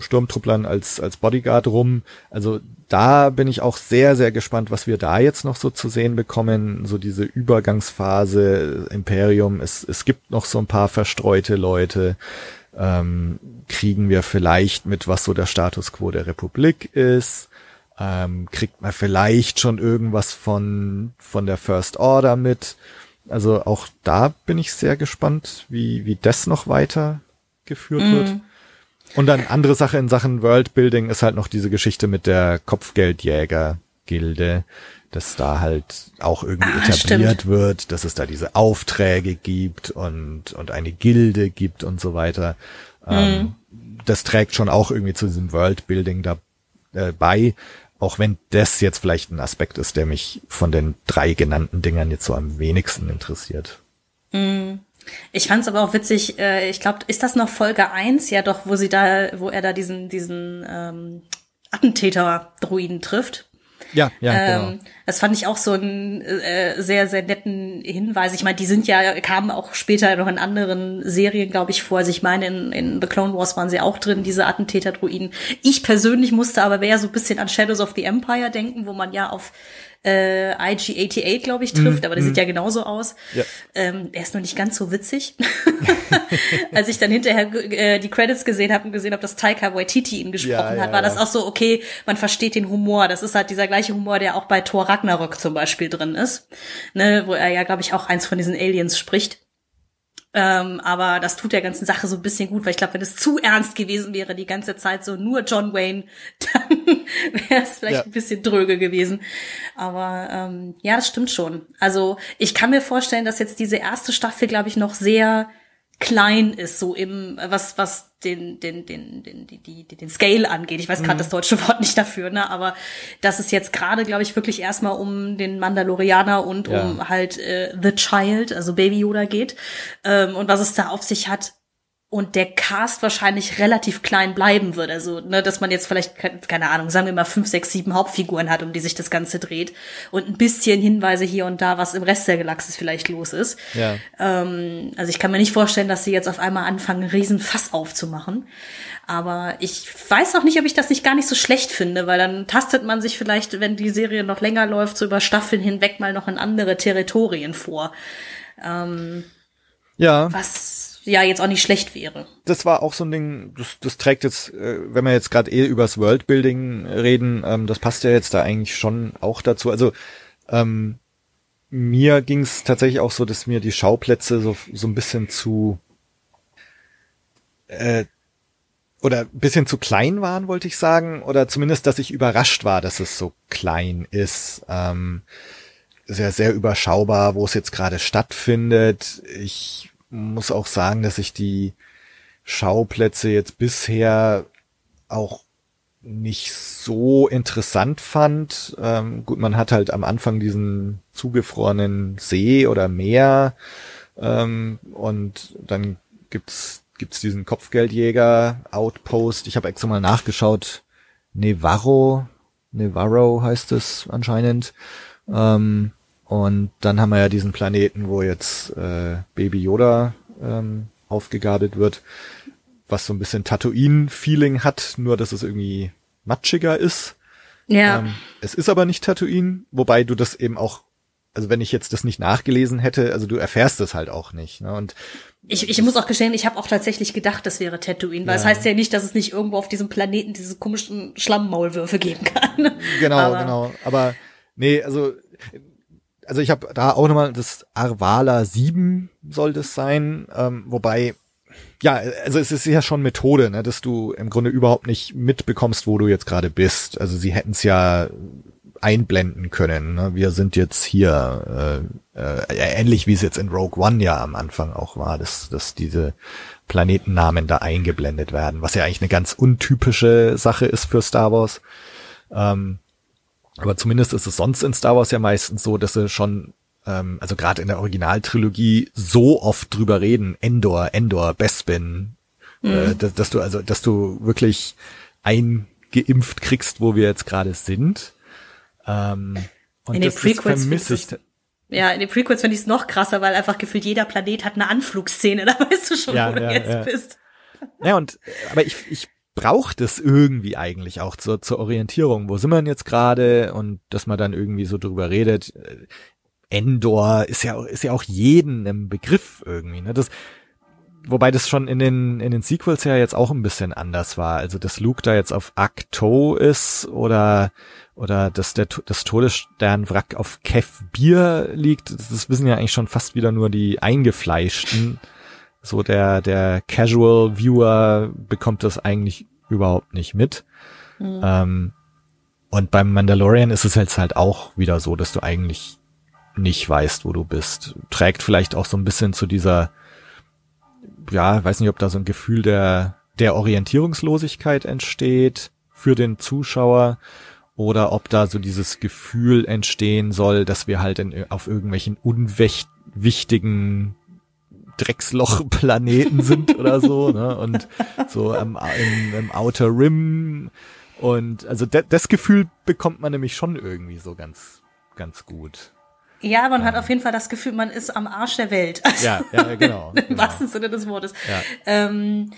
Sturmtrupplern als, als Bodyguard rum. Also da bin ich auch sehr, sehr gespannt, was wir da jetzt noch so zu sehen bekommen. So diese Übergangsphase Imperium. Es, es gibt noch so ein paar verstreute Leute. Ähm, kriegen wir vielleicht mit, was so der Status quo der Republik ist. Ähm, kriegt man vielleicht schon irgendwas von, von der First Order mit. Also auch da bin ich sehr gespannt, wie, wie das noch weiter geführt mm. wird. Und dann andere Sache in Sachen Worldbuilding ist halt noch diese Geschichte mit der Kopfgeldjäger-Gilde, dass da halt auch irgendwie ah, etabliert stimmt. wird, dass es da diese Aufträge gibt und, und eine Gilde gibt und so weiter. Mhm. Ähm, das trägt schon auch irgendwie zu diesem Worldbuilding da äh, bei, auch wenn das jetzt vielleicht ein Aspekt ist, der mich von den drei genannten Dingern jetzt so am wenigsten interessiert. Mhm. Ich fand es aber auch witzig, äh, ich glaube, ist das noch Folge eins? Ja doch, wo sie da, wo er da diesen, diesen ähm, Attentäter-Druiden trifft. Ja, ja, ähm, genau. Das fand ich auch so einen äh, sehr, sehr netten Hinweis. Ich meine, die sind ja, kamen auch später noch in anderen Serien, glaube ich, vor. Also ich meine, in, in The Clone Wars waren sie auch drin, diese Attentäter-Druiden. Ich persönlich musste aber mehr so ein bisschen an Shadows of the Empire denken, wo man ja auf äh, IG-88, glaube ich, trifft, mm, aber der mm. sieht mhm. ja genauso aus. Ja. Ähm, er ist noch nicht ganz so witzig. [laughs] Als ich dann hinterher äh, die Credits gesehen habe und gesehen habe, dass Taika Waititi ihn gesprochen ja, ja, hat, war das auch so, okay, man versteht den Humor. Das ist halt dieser gleiche Humor, der auch bei Thor Ragnarök zum Beispiel drin ist. Ne, wo er ja, glaube ich, auch eins von diesen Aliens spricht. Ähm, aber das tut der ganzen Sache so ein bisschen gut, weil ich glaube, wenn es zu ernst gewesen wäre, die ganze Zeit so nur John Wayne, [laughs] dann wäre es vielleicht ja. ein bisschen dröge gewesen. Aber ähm, ja, das stimmt schon. Also ich kann mir vorstellen, dass jetzt diese erste Staffel, glaube ich, noch sehr klein ist, so im, was, was den, den, den, den, die, die, den Scale angeht. Ich weiß gerade mhm. das deutsche Wort nicht dafür, ne? Aber dass es jetzt gerade, glaube ich, wirklich erstmal um den Mandalorianer und ja. um halt äh, The Child, also Baby Yoda geht. Ähm, und was es da auf sich hat, und der Cast wahrscheinlich relativ klein bleiben wird. Also, ne, dass man jetzt vielleicht, keine Ahnung, sagen wir mal fünf, sechs, sieben Hauptfiguren hat, um die sich das Ganze dreht. Und ein bisschen Hinweise hier und da, was im Rest der Galaxis vielleicht los ist. Ja. Ähm, also ich kann mir nicht vorstellen, dass sie jetzt auf einmal anfangen, einen riesen Fass aufzumachen. Aber ich weiß auch nicht, ob ich das nicht gar nicht so schlecht finde, weil dann tastet man sich vielleicht, wenn die Serie noch länger läuft, so über Staffeln hinweg mal noch in andere Territorien vor. Ähm, ja. Was ja jetzt auch nicht schlecht wäre. Das war auch so ein Ding, das, das trägt jetzt, äh, wenn wir jetzt gerade eh übers Worldbuilding reden, ähm, das passt ja jetzt da eigentlich schon auch dazu. Also ähm, mir ging es tatsächlich auch so, dass mir die Schauplätze so, so ein bisschen zu äh, oder bisschen zu klein waren, wollte ich sagen, oder zumindest, dass ich überrascht war, dass es so klein ist. Ähm, sehr, sehr überschaubar, wo es jetzt gerade stattfindet. Ich muss auch sagen, dass ich die Schauplätze jetzt bisher auch nicht so interessant fand. Ähm, gut, man hat halt am Anfang diesen zugefrorenen See oder Meer ähm, und dann gibt's gibt's diesen Kopfgeldjäger Outpost. Ich habe extra mal nachgeschaut. Nevarro Nevarro heißt es anscheinend. Ähm, und dann haben wir ja diesen Planeten, wo jetzt äh, Baby Yoda ähm, aufgegabelt wird, was so ein bisschen Tatooine-Feeling hat, nur dass es irgendwie matschiger ist. Ja. Ähm, es ist aber nicht Tatooine, wobei du das eben auch, also wenn ich jetzt das nicht nachgelesen hätte, also du erfährst es halt auch nicht. Ne? Und Ich, ich muss auch gestehen, ich habe auch tatsächlich gedacht, das wäre Tatooine, weil Ja. es heißt ja nicht, dass es nicht irgendwo auf diesem Planeten diese komischen Schlammmaulwürfe geben kann. Genau, Aber- genau. Aber nee, also also ich habe da auch nochmal das Arvala 7 soll das sein, ähm, wobei ja, also es ist ja schon Methode, ne, dass du im Grunde überhaupt nicht mitbekommst, wo du jetzt gerade bist. Also sie hätten es ja einblenden können. Ne? Wir sind jetzt hier, äh, äh, ähnlich wie es jetzt in Rogue One ja am Anfang auch war, dass, dass diese Planetennamen da eingeblendet werden, was ja eigentlich eine ganz untypische Sache ist für Star Wars. Ähm, aber zumindest ist es sonst in Star Wars ja meistens so, dass sie schon, ähm, also gerade in der Originaltrilogie so oft drüber reden, Endor, Endor, Bespin, äh, dass, dass du also, dass du wirklich eingeimpft kriegst, wo wir jetzt gerade sind. Ähm, und In den das, das Prequels vermisse ich. Ja, in den Prequels finde ich es noch krasser, weil einfach gefühlt jeder Planet hat eine Anflugszene, [laughs] da weißt du schon, Ja, wo du ja, jetzt ja. bist. Ja, und aber ich, ich brauche das irgendwie eigentlich auch zur, zur Orientierung. Wo sind wir denn jetzt gerade? Und dass man dann irgendwie so drüber redet. Äh, Endor ist ja, ist ja auch jeden im Begriff irgendwie. Ne? Das, wobei das schon in den, in den Sequels ja jetzt auch ein bisschen anders war. Also, dass Luke da jetzt auf Akto ist oder, oder dass der, das Todessternwrack auf Kev Bier liegt, das wissen ja eigentlich schon fast wieder nur die Eingefleischten. So der, der Casual Viewer bekommt das eigentlich überhaupt nicht mit. Ähm, und beim Mandalorian ist es jetzt halt auch wieder so, dass du eigentlich nicht weißt, wo du bist. Trägt vielleicht auch so ein bisschen zu dieser, ja, weiß nicht, ob da so ein Gefühl der, der Orientierungslosigkeit entsteht für den Zuschauer oder ob da so dieses Gefühl entstehen soll, dass wir halt in, auf irgendwelchen unwichtigen Drecksloch-Planeten [laughs] sind oder so, ne? Und so im, im, im Outer Rim. Und also das Gefühl bekommt man nämlich schon irgendwie so ganz, ganz gut. Ja, man hat auf jeden Fall das Gefühl, man ist am Arsch der Welt. Ja, [laughs] ja, genau. Im genau. wahrsten Sinne des Wortes. Ja. Ähm,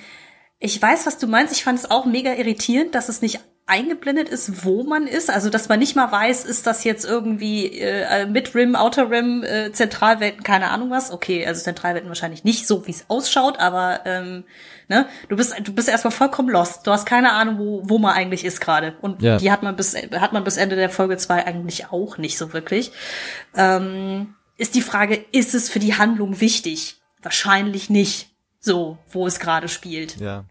ich weiß, was du meinst. Ich fand es auch mega irritierend, dass es nicht eingeblendet ist, wo man ist. Also, dass man nicht mal weiß, ist das jetzt irgendwie äh, mit Rim, Outer Rim, äh, Zentralwelten, keine Ahnung was. Okay, also Zentralwelten wahrscheinlich nicht so, wie es ausschaut, aber ähm, ne, du bist du bist erstmal vollkommen lost. Du hast keine Ahnung, wo, wo man eigentlich ist gerade. Und Ja. die hat man bis hat man bis Ende der Folge zwei eigentlich auch nicht so wirklich. Ähm, ist die Frage, ist es für die Handlung wichtig? Wahrscheinlich nicht. So, wo es gerade spielt. Ja.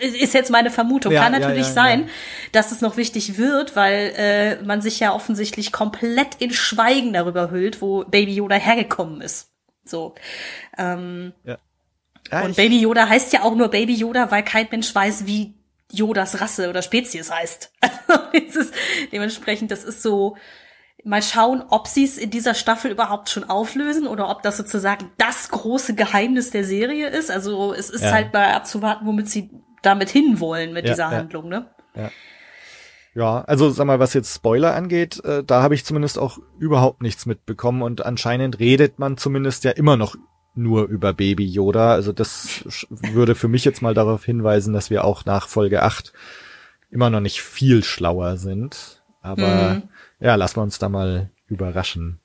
Ist jetzt meine Vermutung. Ja, Kann natürlich ja, sein, ja. dass es noch wichtig wird, weil äh, man sich ja offensichtlich komplett in Schweigen darüber hüllt, wo Baby Yoda hergekommen ist. So. Ähm, ja und Baby Yoda heißt ja auch nur Baby Yoda, weil kein Mensch weiß, wie Yodas Rasse oder Spezies heißt. [laughs] Also ist dementsprechend, das ist so, mal schauen, ob sie es in dieser Staffel überhaupt schon auflösen oder ob das sozusagen das große Geheimnis der Serie ist. Also es ist halt mal abzuwarten, womit sie damit hinwollen mit Ja, dieser ja. Handlung, ne? Ja, also sag mal, was jetzt Spoiler angeht, äh, da habe ich zumindest auch überhaupt nichts mitbekommen und anscheinend redet man zumindest ja immer noch nur über Baby Yoda. Also das würde für mich jetzt mal darauf hinweisen, dass wir auch nach Folge 8 immer noch nicht viel schlauer sind. Aber Mhm. ja, lassen wir uns da mal überraschen.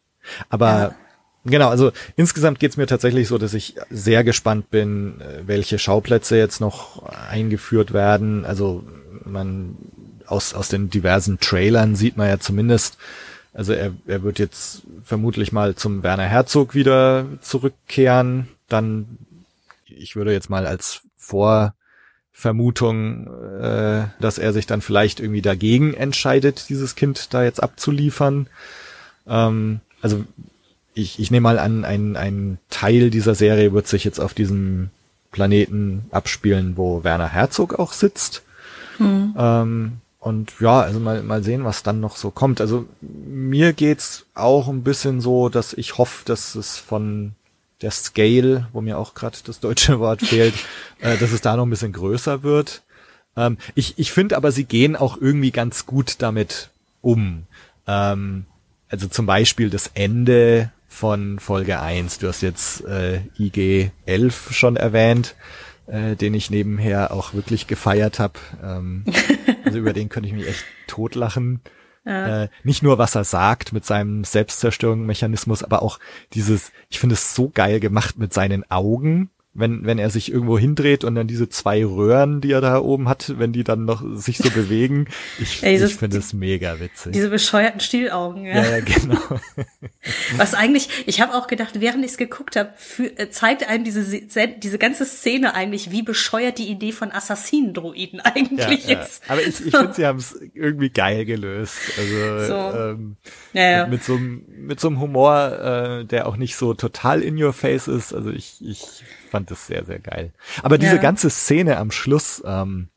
Aber Ja. Genau, also insgesamt geht's mir tatsächlich so, dass ich sehr gespannt bin, äh, welche Schauplätze jetzt noch eingeführt werden. Also man aus, aus den diversen Trailern sieht man ja zumindest, also er, er wird jetzt vermutlich mal zum Werner Herzog wieder zurückkehren. Dann, ich würde jetzt mal als Vorvermutung, äh, dass er sich dann vielleicht irgendwie dagegen entscheidet, dieses Kind da jetzt abzuliefern. Ähm, also ich, ich nehme mal an, ein, ein Teil dieser Serie wird sich jetzt auf diesem Planeten abspielen, wo Werner Herzog auch sitzt. Ähm, und ja, also mal, mal sehen, was dann noch so kommt. Also mir geht's auch ein bisschen so, dass ich hoffe, dass es von der Scale, wo mir auch gerade das deutsche [laughs] Wort fehlt, äh, dass es da noch ein bisschen größer wird. Ähm, ich ich finde aber, sie gehen auch irgendwie ganz gut damit um. Ähm, also zum Beispiel das Ende von Folge 1. Du hast jetzt äh, IG 11 schon erwähnt, äh, den ich nebenher auch wirklich gefeiert habe. Ähm, [laughs] also über den könnte ich mich echt totlachen. Ja. Äh, nicht nur, was er sagt mit seinem Selbstzerstörungsmechanismus, aber auch dieses, ich finde es so geil gemacht mit seinen Augen, wenn, wenn er sich irgendwo hindreht und dann diese zwei Röhren, die er da oben hat, wenn die dann noch sich so [laughs] bewegen. Ich, ja, ich finde es mega witzig. Diese bescheuerten Stielaugen, ja. Ja, ja genau. [laughs] Was eigentlich, ich habe auch gedacht, während ich es geguckt habe, äh, zeigt einem diese, diese ganze Szene eigentlich, wie bescheuert die Idee von Assassinen-Droiden [laughs] eigentlich ja, ist. Aber ich, ich finde, sie haben es irgendwie geil gelöst. Also so. ähm, mit, mit, so, mit so einem Humor, äh, der auch nicht so total in your face ist. Also ich, ich fand das sehr, sehr geil. Aber diese ja. ganze Szene am Schluss, ähm,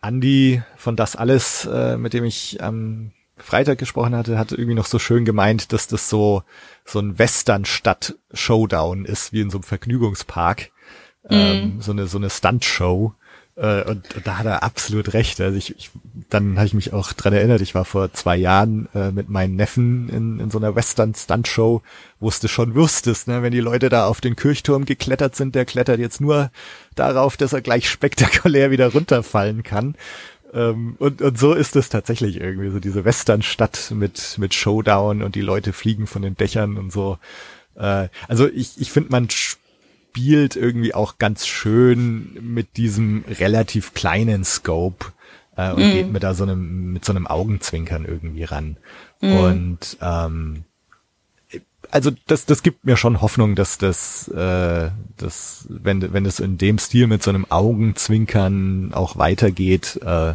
Andy von das alles, äh, mit dem ich am Freitag gesprochen hatte, hat irgendwie noch so schön gemeint, dass das so so ein Western-Stadt-Showdown ist, wie in so einem Vergnügungspark. Mhm. Ähm, so eine so eine Stunt-Show. Äh, und, und da hat er absolut recht. Also ich, ich dann habe ich mich auch dran erinnert, ich war vor zwei Jahren äh, mit meinen Neffen in, in so einer Western-Stunt-Show, wo du schon wusstest, ne, wenn die Leute da auf den Kirchturm geklettert sind, der klettert jetzt nur darauf, dass er gleich spektakulär wieder runterfallen kann. Ähm, und, und so ist es tatsächlich irgendwie, so diese Western-Stadt mit, mit Showdown und die Leute fliegen von den Dächern und so. Äh, also ich, ich finde, man spielt irgendwie auch ganz schön mit diesem relativ kleinen Scope äh, und mm. geht mit da so einem mit so einem Augenzwinkern irgendwie ran. Mm. Und ähm, also das das gibt mir schon Hoffnung, dass das äh, das wenn wenn es in dem Stil mit so einem Augenzwinkern auch weitergeht, äh,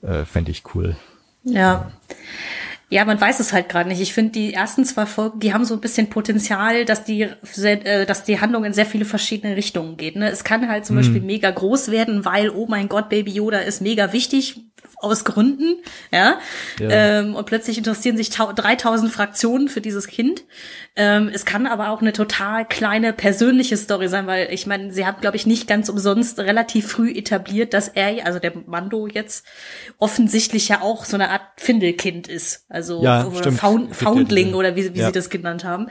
äh, fände ich cool. Ja. Ja, man weiß es halt gerade nicht. Ich finde, die ersten zwei Folgen, die haben so ein bisschen Potenzial, dass die, äh, dass die Handlung in sehr viele verschiedene Richtungen geht. Ne? Es kann halt zum mhm. Beispiel mega groß werden, weil, oh mein Gott, Baby Yoda ist mega wichtig aus Gründen, ja. ja. Ähm, und plötzlich interessieren sich 3000 Fraktionen für dieses Kind. Ähm, es kann aber auch eine total kleine persönliche Story sein, weil ich meine, sie hat, glaube ich, nicht ganz umsonst relativ früh etabliert, dass er, also der Mando jetzt offensichtlich ja auch so eine Art Findelkind ist. Also ja, Found, Foundling oder wie, wie ja. sie das genannt haben.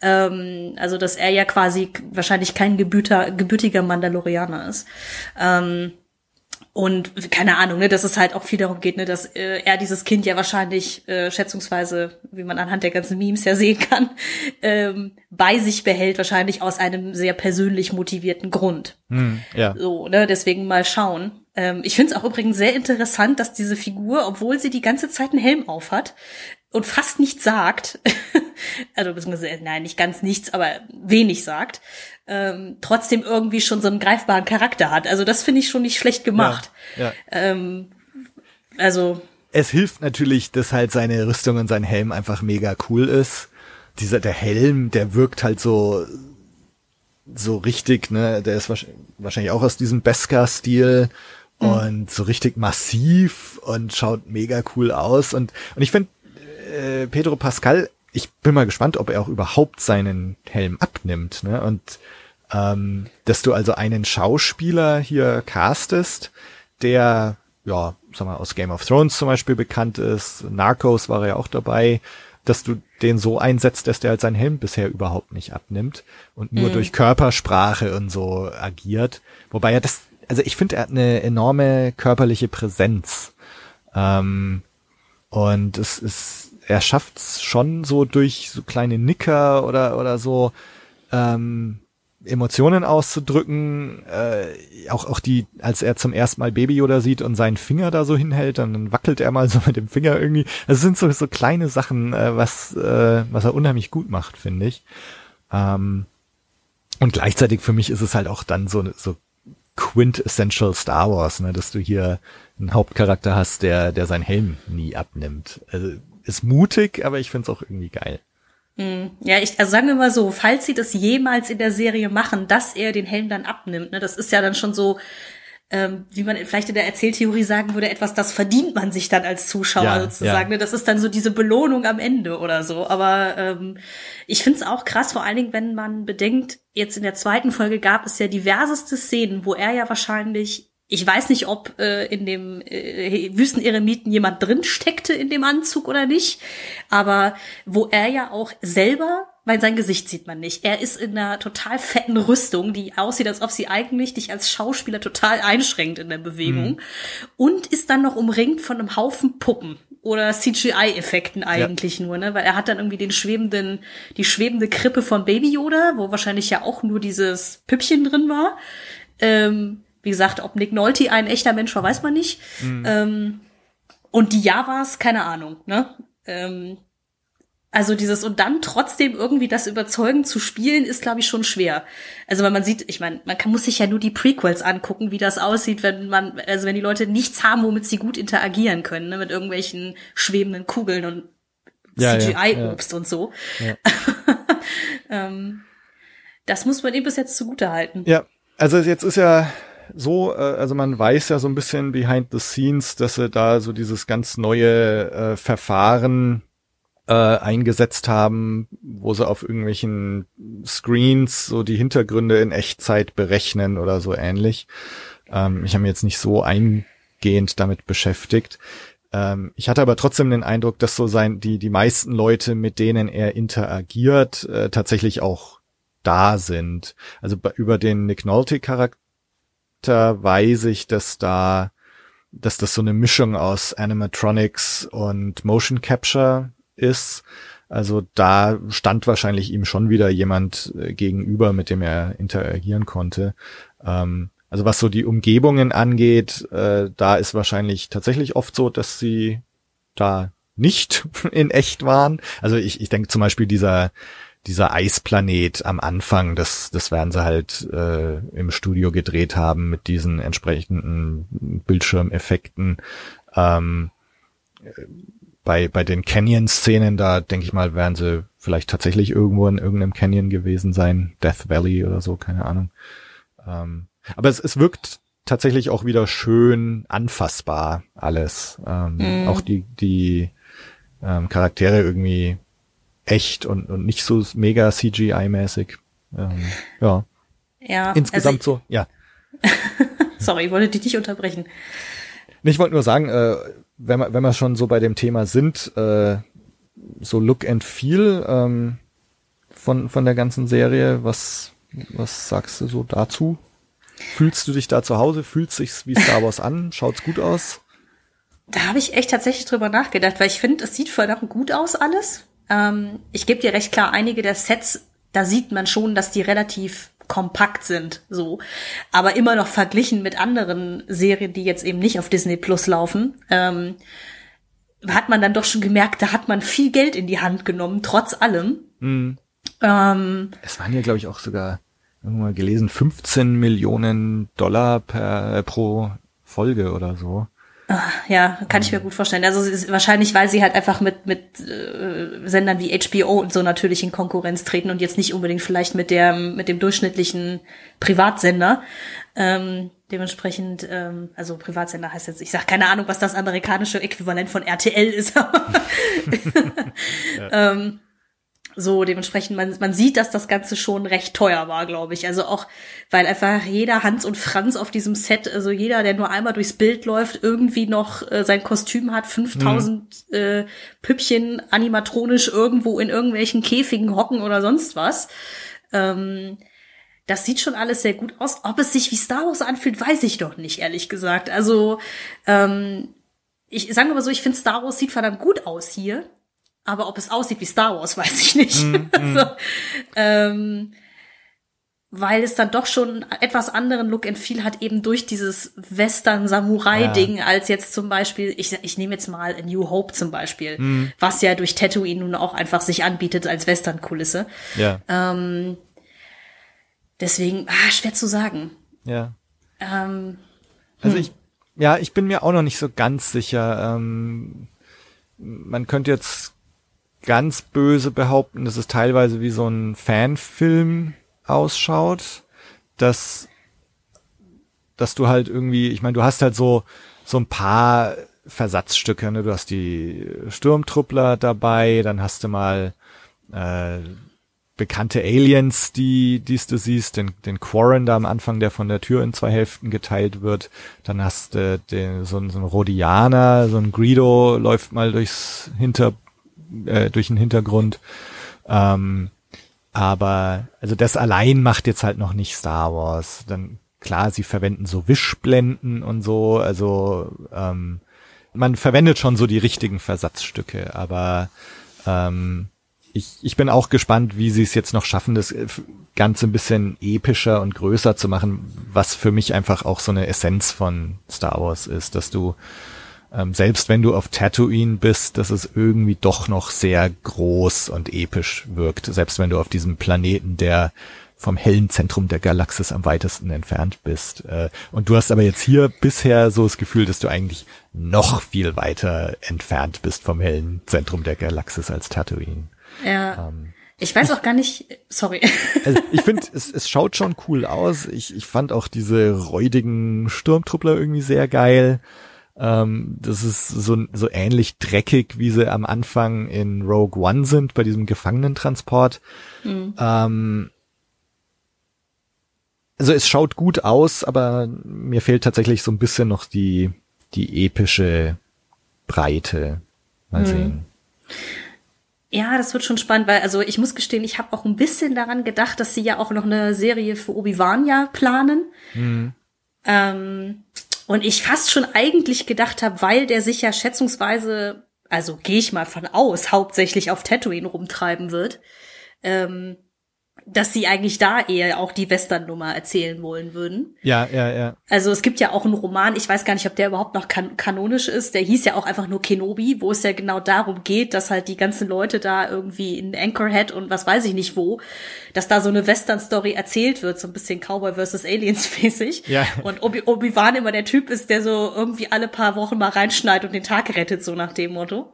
Ähm, also dass er ja quasi wahrscheinlich kein gebürter, gebürtiger Mandalorianer ist. Ähm, und keine Ahnung, ne, dass es halt auch viel darum geht, ne, dass äh, er dieses Kind ja wahrscheinlich äh, schätzungsweise, wie man anhand der ganzen Memes ja sehen kann, [laughs] ähm, bei sich behält, wahrscheinlich aus einem sehr persönlich motivierten Grund. Hm, ja. So, ne, deswegen mal schauen. Ähm, ich finde es auch übrigens sehr interessant, dass diese Figur, obwohl sie die ganze Zeit einen Helm aufhat und fast nichts sagt, [laughs] also beziehungsweise, nein, nicht ganz nichts, aber wenig sagt, ähm, trotzdem irgendwie schon so einen greifbaren Charakter hat. Also das finde ich schon nicht schlecht gemacht. Ja, ja. Ähm, also es hilft natürlich, dass halt seine Rüstung und sein Helm einfach mega cool ist. Dieser der Helm, der wirkt halt so so richtig, ne? Der ist wahrscheinlich auch aus diesem Beskar-Stil mhm. und so richtig massiv und schaut mega cool aus und und ich finde äh, Pedro Pascal ich bin mal gespannt, ob er auch überhaupt seinen Helm abnimmt. Ne? Und ähm, dass du also einen Schauspieler hier castest, der, ja, sag mal, aus Game of Thrones zum Beispiel bekannt ist, Narcos war er ja auch dabei, dass du den so einsetzt, dass der halt seinen Helm bisher überhaupt nicht abnimmt und nur mhm. durch Körpersprache und so agiert. Wobei er das, also ich finde, er hat eine enorme körperliche Präsenz. Ähm, und es ist er schafft's schon so durch so kleine Nicker oder oder so ähm, Emotionen auszudrücken, äh, auch auch die, als er zum ersten Mal Baby Yoda sieht und seinen Finger da so hinhält, dann wackelt er mal [laughs] so mit dem Finger irgendwie. Es sind so so kleine Sachen, äh, was äh, was er unheimlich gut macht, finde ich. Ähm, und gleichzeitig für mich ist es halt auch dann so so quintessential Star Wars, ne, dass du hier einen Hauptcharakter hast, der der seinen Helm nie abnimmt. Also ist mutig, aber ich find's auch irgendwie geil. Hm. Ja, ich, also sagen wir mal so, falls sie das jemals in der Serie machen, dass er den Helm dann abnimmt, ne, das ist ja dann schon so, ähm, wie man vielleicht in der Erzähltheorie sagen würde, etwas, das verdient man sich dann als Zuschauer ja, sozusagen. Ja. Ne? Das ist dann so diese Belohnung am Ende oder so. Aber ähm, ich find's auch krass, vor allen Dingen, wenn man bedenkt, jetzt in der zweiten Folge gab es ja diverseste Szenen, wo er ja wahrscheinlich Ich weiß nicht, ob äh, in dem äh, Wüsteneremiten jemand drin steckte in dem Anzug oder nicht, aber wo er ja auch selber, weil sein Gesicht sieht man nicht, er ist in einer total fetten Rüstung, die aussieht, als ob sie eigentlich dich als Schauspieler total einschränkt in der Bewegung mhm. und ist dann noch umringt von einem Haufen Puppen oder CGI-Effekten eigentlich ja. nur, ne? Weil er hat dann irgendwie den schwebenden, die schwebende Krippe von Baby Yoda, wo wahrscheinlich ja auch nur dieses Püppchen drin war. Ähm, wie gesagt, ob Nick Nolte ein echter Mensch war, weiß man nicht. Mhm. Ähm, und die Javas, keine Ahnung, ne? Ähm, also dieses und dann trotzdem irgendwie das überzeugend zu spielen, ist, glaube ich, schon schwer. Also weil man sieht, ich meine, man kann, muss sich ja nur die Prequels angucken, wie das aussieht, wenn man, also wenn die Leute nichts haben, womit sie gut interagieren können, ne, mit irgendwelchen schwebenden Kugeln und ja, CGI-Obst ja, ja. und so. [laughs] ähm, das muss man ihm bis jetzt zugute halten. Ja, also jetzt ist ja so, äh, also man weiß ja so ein bisschen behind the scenes, dass sie da so dieses ganz neue äh, Verfahren äh, eingesetzt haben, wo sie auf irgendwelchen Screens so die Hintergründe in Echtzeit berechnen oder so ähnlich. Ähm, ich habe mich jetzt nicht so eingehend damit beschäftigt. Ähm, ich hatte aber trotzdem den Eindruck, dass so sein, die, die meisten Leute, mit denen er interagiert, äh, tatsächlich auch da sind. Also über den Nick Nolte-Charakter weiß ich, dass da, dass das so eine Mischung aus Animatronics und Motion Capture ist. Also da stand wahrscheinlich ihm schon wieder jemand äh, gegenüber, mit dem er interagieren konnte. Ähm, also was so die Umgebungen angeht, äh, da ist wahrscheinlich tatsächlich oft so, dass sie da nicht [laughs] in echt waren. Also ich, ich denke zum Beispiel dieser dieser Eisplanet am Anfang, das, das werden sie halt äh, im Studio gedreht haben mit diesen entsprechenden Bildschirmeffekten. Ähm, bei, bei den Canyon-Szenen, da denke ich mal, werden sie vielleicht tatsächlich irgendwo in irgendeinem Canyon gewesen sein, Death Valley oder so, keine Ahnung. Ähm, aber es, es wirkt tatsächlich auch wieder schön anfassbar alles. Ähm, mm. Auch die, die ähm, Charaktere irgendwie echt und, und nicht so mega CGI-mäßig. Ähm, ja. Ja. Insgesamt also so, ja. [laughs] Sorry, ich wollte dich nicht unterbrechen. Ich wollte nur sagen, äh, wenn wir, wenn wir schon so bei dem Thema sind, äh, so Look and Feel ähm, von, von der ganzen Serie, was, was sagst du so dazu? Fühlst du dich da zu Hause? Fühlt sich's wie Star Wars an? Schaut's gut aus? Da habe ich echt tatsächlich drüber nachgedacht, weil ich finde, es sieht verdammt gut aus alles. Ähm, ich gebe dir recht klar, einige der Sets, da sieht man schon, dass die relativ kompakt sind, so. Aber immer noch verglichen mit anderen Serien, die jetzt eben nicht auf Disney Plus laufen, ähm, hat man dann doch schon gemerkt, da hat man viel Geld in die Hand genommen, trotz allem. Mhm. Ähm, es waren ja, glaube ich, auch sogar irgendwann mal gelesen, 15 Millionen Dollar per pro Folge oder so. Ah, ja, kann ich mir gut vorstellen. Also wahrscheinlich, weil sie halt einfach mit mit äh, Sendern wie HBO und so natürlich in Konkurrenz treten und jetzt nicht unbedingt vielleicht mit der mit dem durchschnittlichen Privatsender. Ähm, dementsprechend, ähm, also Privatsender heißt jetzt, ich sag keine Ahnung, was das amerikanische Äquivalent von RTL ist. [laughs] ja. [laughs] ähm, so, dementsprechend, man, man sieht, dass das Ganze schon recht teuer war, glaube ich. Also auch, weil einfach jeder Hans und Franz auf diesem Set, also jeder, der nur einmal durchs Bild läuft, irgendwie noch äh, sein Kostüm hat, 5000 mhm. äh, Püppchen animatronisch irgendwo in irgendwelchen Käfigen hocken oder sonst was. Ähm, das sieht schon alles sehr gut aus. Ob es sich wie Star Wars anfühlt, weiß ich doch nicht, ehrlich gesagt. Also, ähm, ich sage aber so, ich finde Star Wars sieht verdammt gut aus hier. Aber ob es aussieht wie Star Wars, [laughs] weiß ich nicht. Mm, [laughs] also, ähm, weil es dann doch schon etwas anderen Look and Feel hat, eben durch dieses Western-Samurai-Ding, ja. als jetzt zum Beispiel, ich, ich nehme jetzt mal A New Hope zum Beispiel, mm. was ja durch Tatooine nun auch einfach sich anbietet als Western-Kulisse. Ja. Ähm, deswegen, ah, schwer zu sagen. Ja. Ähm, also hm. ich, ja, ich bin mir auch noch nicht so ganz sicher. Ähm, man könnte jetzt ganz böse behaupten, dass es teilweise wie so ein Fanfilm ausschaut, dass, dass du halt irgendwie, ich meine, du hast halt so, so ein paar Versatzstücke, ne? Du hast die Sturmtruppler dabei, dann hast du mal äh, bekannte Aliens, die, dies du siehst, den, den Quarren da am Anfang, der von der Tür in zwei Hälften geteilt wird. Dann hast du den, so, so ein Rhodianer, so ein Greedo läuft mal durchs Hinter, äh, durch den Hintergrund. Ähm, aber, also das allein macht jetzt halt noch nicht Star Wars. Dann, klar, sie verwenden so Wischblenden und so, also, ähm, man verwendet schon so die richtigen Versatzstücke, aber, ähm, ich, ich bin auch gespannt, wie sie es jetzt noch schaffen, das Ganze ein bisschen epischer und größer zu machen, was für mich einfach auch so eine Essenz von Star Wars ist, dass du ähm, selbst wenn du auf Tatooine bist, dass es irgendwie doch noch sehr groß und episch wirkt, selbst wenn du auf diesem Planeten, der vom hellen Zentrum der Galaxis am weitesten entfernt bist. Äh, und du hast aber jetzt hier bisher so das Gefühl, dass du eigentlich noch viel weiter entfernt bist vom hellen Zentrum der Galaxis als Tatooine. Ja. Ähm, ich weiß auch gar nicht, sorry. Also ich finde, [laughs] es, es schaut schon cool aus. Ich, ich fand auch diese räudigen Sturmtruppler irgendwie sehr geil. Ähm, das ist so, so ähnlich dreckig, wie sie am Anfang in Rogue One sind, bei diesem Gefangenentransport. Mhm. Ähm, also es schaut gut aus, aber mir fehlt tatsächlich so ein bisschen noch die, die epische Breite. Mal mhm. sehen. Ja, das wird schon spannend, weil also ich muss gestehen, ich habe auch ein bisschen daran gedacht, dass sie ja auch noch eine Serie für Obi-Wan ja planen. Mhm. Ähm, und ich fast schon eigentlich gedacht habe, weil der sich ja schätzungsweise, also gehe ich mal von aus, hauptsächlich auf Tatooine rumtreiben wird, ähm, dass sie eigentlich da eher auch die Western-Nummer erzählen wollen würden. Ja, ja, ja. Also es gibt ja auch einen Roman, ich weiß gar nicht, ob der überhaupt noch kan kanonisch ist, der hieß ja auch einfach nur Kenobi, wo es ja genau darum geht, dass halt die ganzen Leute da irgendwie in Anchorhead und was weiß ich nicht wo, dass da so eine Western-Story erzählt wird, so ein bisschen Cowboy versus Aliens mäßig. Ja. Und Obi-Wan immer der Typ ist, der so irgendwie alle paar Wochen mal reinschneit und den Tag rettet, so nach dem Motto.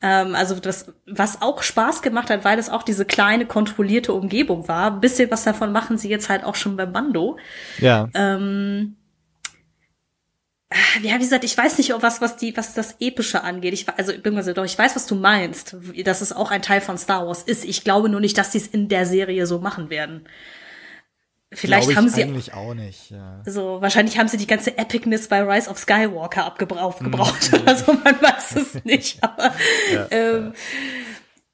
Ähm, also das, was auch Spaß gemacht hat, weil es auch diese kleine kontrollierte Umgebung war. Ein bisschen was davon machen sie jetzt halt auch schon beim Bando. Ja. Ähm, ja, wie gesagt, ich weiß nicht, ob was, was die, was das Epische angeht. Ich, also, beziehungsweise doch, ich weiß, was du meinst, dass es auch ein Teil von Star Wars ist. Ich glaube nur nicht, dass sie es in der Serie so machen werden. Vielleicht haben sie eigentlich auch nicht. Ja. So wahrscheinlich haben sie die ganze Epicness bei Rise of Skywalker abgebraucht, aufgebraucht mhm. oder so. Man weiß es [laughs] nicht. Aber ja, ähm,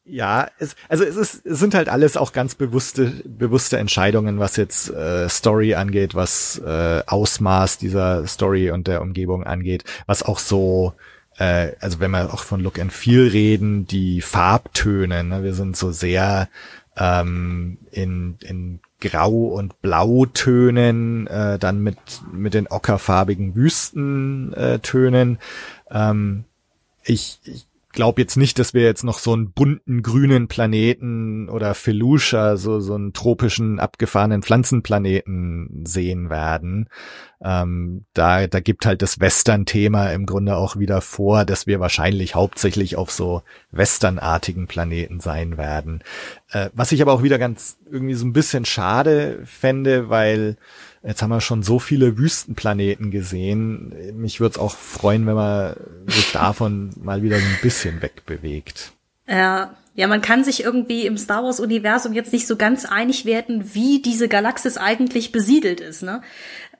ja, es, also es, ist, es sind halt alles auch ganz bewusste, bewusste Entscheidungen, was jetzt äh, Story angeht, was äh, Ausmaß dieser Story und der Umgebung angeht, was auch so, äh, also wenn wir auch von Look and Feel reden, die Farbtöne, ne, wir sind so sehr ähm, in, in Grau- und Blautönen, äh, dann mit, mit den ockerfarbigen Wüstentönen. Ähm, ich, ich glaube jetzt nicht, dass wir jetzt noch so einen bunten grünen Planeten oder Felucia, so, so einen tropischen abgefahrenen Pflanzenplaneten sehen werden. Ähm, da, da gibt halt das Western-Thema im Grunde auch wieder vor, dass wir wahrscheinlich hauptsächlich auf so westernartigen Planeten sein werden. Äh, was ich aber auch wieder ganz irgendwie so ein bisschen schade fände, weil Jetzt haben wir schon so viele Wüstenplaneten gesehen. Mich würde es auch freuen, wenn man sich davon [laughs] mal wieder ein bisschen wegbewegt. Ja, ja, man kann sich irgendwie im Star Wars Universum jetzt nicht so ganz einig werden, wie diese Galaxis eigentlich besiedelt ist, ne?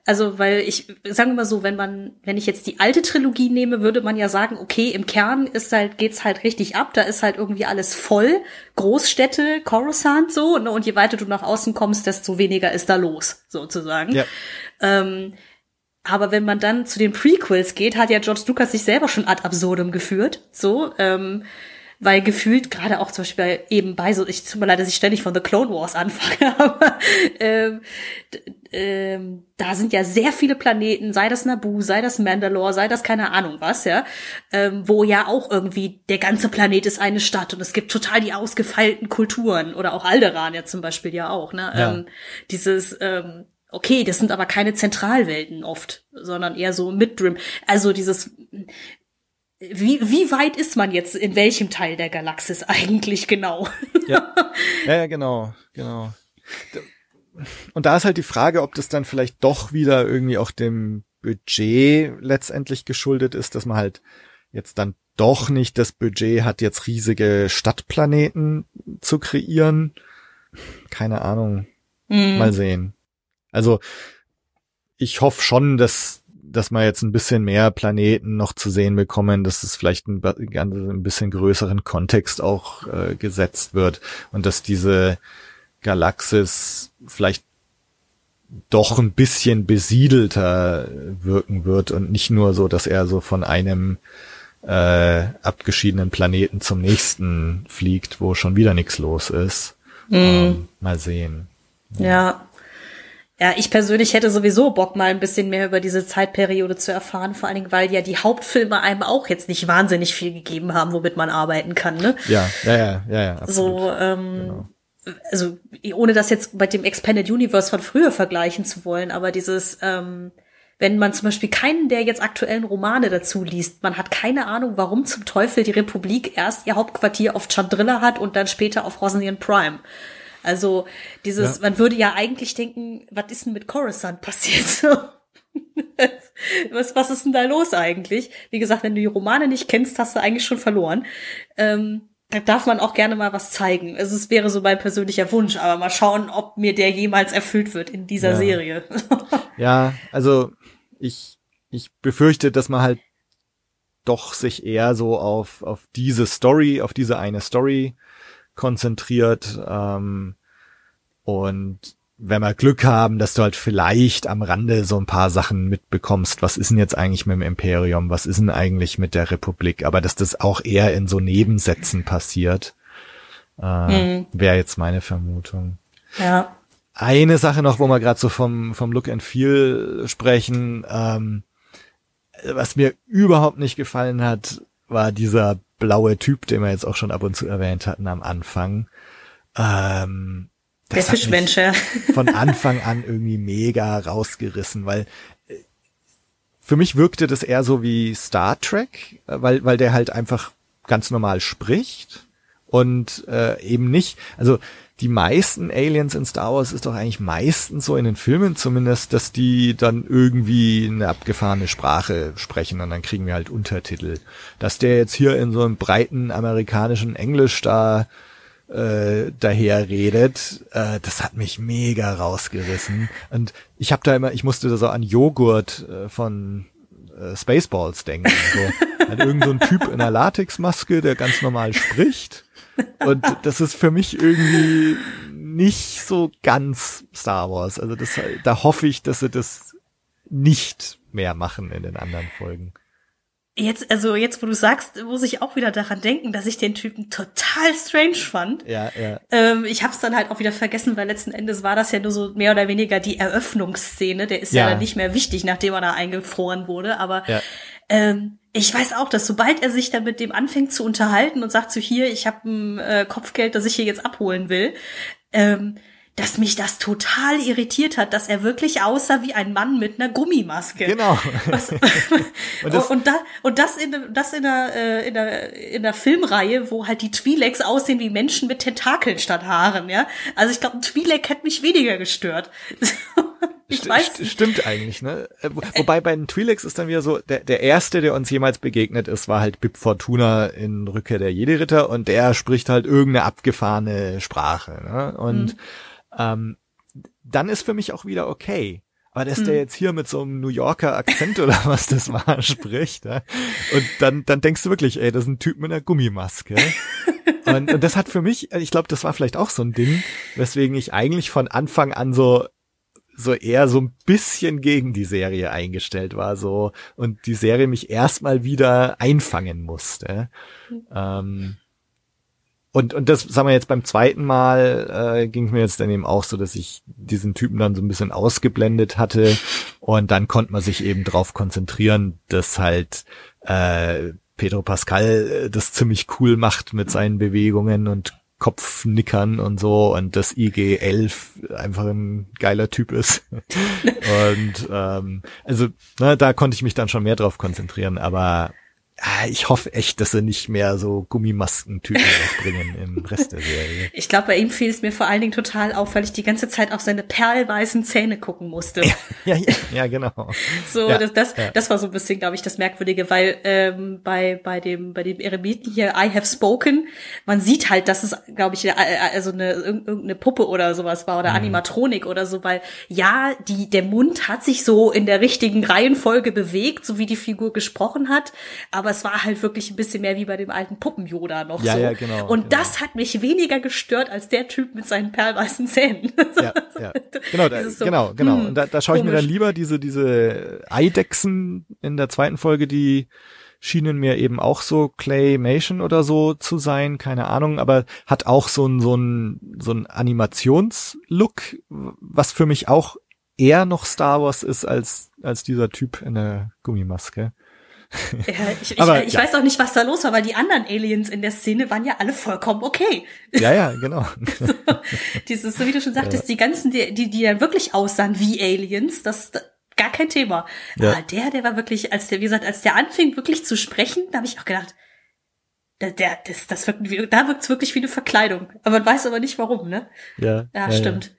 Also, weil ich, sagen wir mal so, wenn man, wenn ich jetzt die alte Trilogie nehme, würde man ja sagen, okay, im Kern ist halt, geht's halt richtig ab, da ist halt irgendwie alles voll. Großstädte, Coruscant so, ne, und je weiter du nach außen kommst, desto weniger ist da los, sozusagen. Ja. Ähm, aber wenn man dann zu den Prequels geht, hat ja George Lucas sich selber schon ad absurdum geführt, so, ähm, weil gefühlt gerade auch zum Beispiel eben bei so, ich tut mir leid, dass ich ständig von The Clone Wars anfange, [laughs] aber ähm, ähm, da sind ja sehr viele Planeten, sei das Naboo, sei das Mandalore, sei das keine Ahnung was, ja, ähm, wo ja auch irgendwie der ganze Planet ist eine Stadt und es gibt total die ausgefeilten Kulturen oder auch Alderan ja zum Beispiel ja auch, ne, ja. ähm, dieses ähm, Okay, das sind aber keine Zentralwelten oft, sondern eher so Mid-Rim. Also dieses wie, wie weit ist man jetzt in welchem Teil der Galaxis [laughs] eigentlich genau? Ja, ja, genau, genau. Und da ist halt die Frage, ob das dann vielleicht doch wieder irgendwie auch dem Budget letztendlich geschuldet ist, dass man halt jetzt dann doch nicht das Budget hat, jetzt riesige Stadtplaneten zu kreieren. keine Ahnung. Mhm. Mal sehen. Also ich hoffe schon, dass dass wir jetzt ein bisschen mehr Planeten noch zu sehen bekommen, dass es vielleicht ein, ein bisschen größeren Kontext auch äh, gesetzt wird und dass diese Galaxis vielleicht doch ein bisschen besiedelter wirken wird und nicht nur so, dass er so von einem äh, abgeschiedenen Planeten zum nächsten fliegt, wo schon wieder nichts los ist. Mm. Ähm, mal sehen. Ja. Ja, ich persönlich hätte sowieso Bock, mal ein bisschen mehr über diese Zeitperiode zu erfahren, vor allen Dingen, weil ja die Hauptfilme einem auch jetzt nicht wahnsinnig viel gegeben haben, womit man arbeiten kann, ne? Ja, ja, ja, ja, ja. Absolut. So, ähm, genau also ohne das jetzt mit dem Expanded Universe von früher vergleichen zu wollen, aber dieses, ähm, wenn man zum Beispiel keinen der jetzt aktuellen Romane dazu liest, man hat keine Ahnung, warum zum Teufel die Republik erst ihr Hauptquartier auf Chandrilla hat und dann später auf Rosnian Prime. Also dieses, ja. man würde ja eigentlich denken, was ist denn mit Coruscant passiert? [laughs] was, was ist denn da los eigentlich? Wie gesagt, wenn du die Romane nicht kennst, hast du eigentlich schon verloren. Ähm, darf man auch gerne mal was zeigen. Also es wäre so mein persönlicher Wunsch, aber mal schauen, ob mir der jemals erfüllt wird in dieser ja. Serie. [laughs] ja, also ich, ich befürchte, dass man halt doch sich eher so auf, auf diese Story, auf diese eine Story konzentriert ähm, und wenn wir Glück haben, dass du halt vielleicht am Rande so ein paar Sachen mitbekommst. Was ist denn jetzt eigentlich mit dem Imperium? Was ist denn eigentlich mit der Republik? Aber dass das auch eher in so Nebensätzen passiert, äh, mhm. wäre jetzt meine Vermutung. Ja. Eine Sache noch, wo wir gerade so vom, vom Look and Feel sprechen, ähm, was mir überhaupt nicht gefallen hat, war dieser blaue Typ, den wir jetzt auch schon ab und zu erwähnt hatten am Anfang. Ähm, der Fischmensch, ja. [laughs] Von Anfang an irgendwie mega rausgerissen, weil äh, für mich wirkte das eher so wie Star Trek, äh, weil, weil der halt einfach ganz normal spricht und äh, eben nicht, also die meisten Aliens in Star Wars ist doch eigentlich meistens so in den Filmen zumindest, dass die dann irgendwie eine abgefahrene Sprache sprechen und dann kriegen wir halt Untertitel. Dass der jetzt hier in so einem breiten amerikanischen Englisch da äh, daher redet, äh, das hat mich mega rausgerissen. Und ich habe da immer, ich musste da so an Joghurt äh, von äh, Spaceballs denken. So. [laughs] An irgendein so Typ in einer Latexmaske, der ganz normal spricht. Und das ist für mich irgendwie nicht so ganz Star Wars. Also das, da hoffe ich, dass sie das nicht mehr machen in den anderen Folgen. Jetzt, also jetzt, wo du sagst, muss ich auch wieder daran denken, dass ich den Typen total strange fand. Ja, ja. Ähm, ich habe es dann halt auch wieder vergessen, weil letzten Endes war das ja nur so mehr oder weniger die Eröffnungsszene. Der ist ja, ja dann nicht mehr wichtig, nachdem er da eingefroren wurde. Aber ja. ähm, ich weiß auch, dass sobald er sich dann mit dem anfängt zu unterhalten und sagt so hier, ich habe ein äh, Kopfgeld, das ich hier jetzt abholen will, ähm, dass mich das total irritiert hat, dass er wirklich aussah wie ein Mann mit einer Gummimaske. Genau. Was, [laughs] und, das, und, da, und das in, das in der, äh, in der, in der Filmreihe, wo halt die Twi'leks aussehen wie Menschen mit Tentakeln statt Haaren, ja. Also ich glaube, ein Twi'lek hätte mich weniger gestört. [laughs] ich St weiß nicht. Stimmt eigentlich, ne? Äh, wobei bei den Twi'leks ist dann wieder so, der, der erste, der uns jemals begegnet ist, war halt Bib Fortuna in Rückkehr der Jedi-Ritter und der spricht halt irgendeine abgefahrene Sprache, ne? Und mhm ähm, dann ist für mich auch wieder okay. Aber dass hm. der jetzt hier mit so einem New Yorker Akzent oder [laughs] was das war spricht, ja? und dann, dann denkst du wirklich, ey, das ist ein Typ mit einer Gummimaske. und, und das hat für mich, ich glaube, das war vielleicht auch so ein Ding, weswegen ich eigentlich von Anfang an so so eher so ein bisschen gegen die Serie eingestellt war, so und die Serie mich erstmal wieder einfangen musste. Mhm. Ähm, und, und das, sagen wir jetzt beim zweiten Mal, äh, ging es mir jetzt dann eben auch so, dass ich diesen Typen dann so ein bisschen ausgeblendet hatte. Und dann konnte man sich eben drauf konzentrieren, dass halt äh, Pedro Pascal äh, das ziemlich cool macht mit seinen Bewegungen und Kopfnickern und so und dass IG-11 einfach ein geiler Typ ist. [laughs] und ähm, also ne, da konnte ich mich dann schon mehr drauf konzentrieren, aber ich hoffe echt, dass sie nicht mehr so Gummimaskentypen [laughs] bringen im Rest der Serie. Ich glaube, bei ihm fiel es mir vor allen Dingen total auf, weil ich die ganze Zeit auf seine perlweißen Zähne gucken musste. Ja, ja, ja genau. So, ja, das, das, das war so ein bisschen, glaube ich, das Merkwürdige, weil ähm, bei bei dem bei dem Eremiten hier I Have Spoken, man sieht halt, dass es, glaube ich, äh, also eine irgendeine Puppe oder sowas war oder Mhm. Animatronik oder so, weil ja, die der Mund hat sich so in der richtigen Reihenfolge bewegt, so wie die Figur gesprochen hat, aber es war halt wirklich ein bisschen mehr wie bei dem alten Puppen Yoda noch Ja, so. ja, genau, Und genau. das hat mich weniger gestört als der Typ mit seinen perlweißen Zähnen. [laughs] Ja, ja. Genau, da, so, genau, genau. hm, Und da, da schaue ich mir dann lieber diese, diese Eidechsen in der zweiten Folge, die schienen mir eben auch so Claymation oder so zu sein, keine Ahnung, aber hat auch so ein, so ein, so ein Animationslook, was für mich auch eher noch Star Wars ist als, als dieser Typ in der Gummimaske. [laughs] Ja, ich ich, Aber, ich ja. weiß auch nicht, was da los war, weil die anderen Aliens in der Szene waren ja alle vollkommen okay. [laughs] Ja, ja, genau. [laughs] Dieses, so wie du schon sagtest, die ganzen, die, die, die dann wirklich aussahen wie Aliens, das das- gar kein Thema. Ja. Aber der, der war wirklich, als der, wie gesagt, als der anfing wirklich zu sprechen, da habe ich auch gedacht, der, der, das, das wirkt, da wirkt's wirklich wie eine Verkleidung. Aber man weiß aber nicht warum, ne? Ja, Ja, stimmt.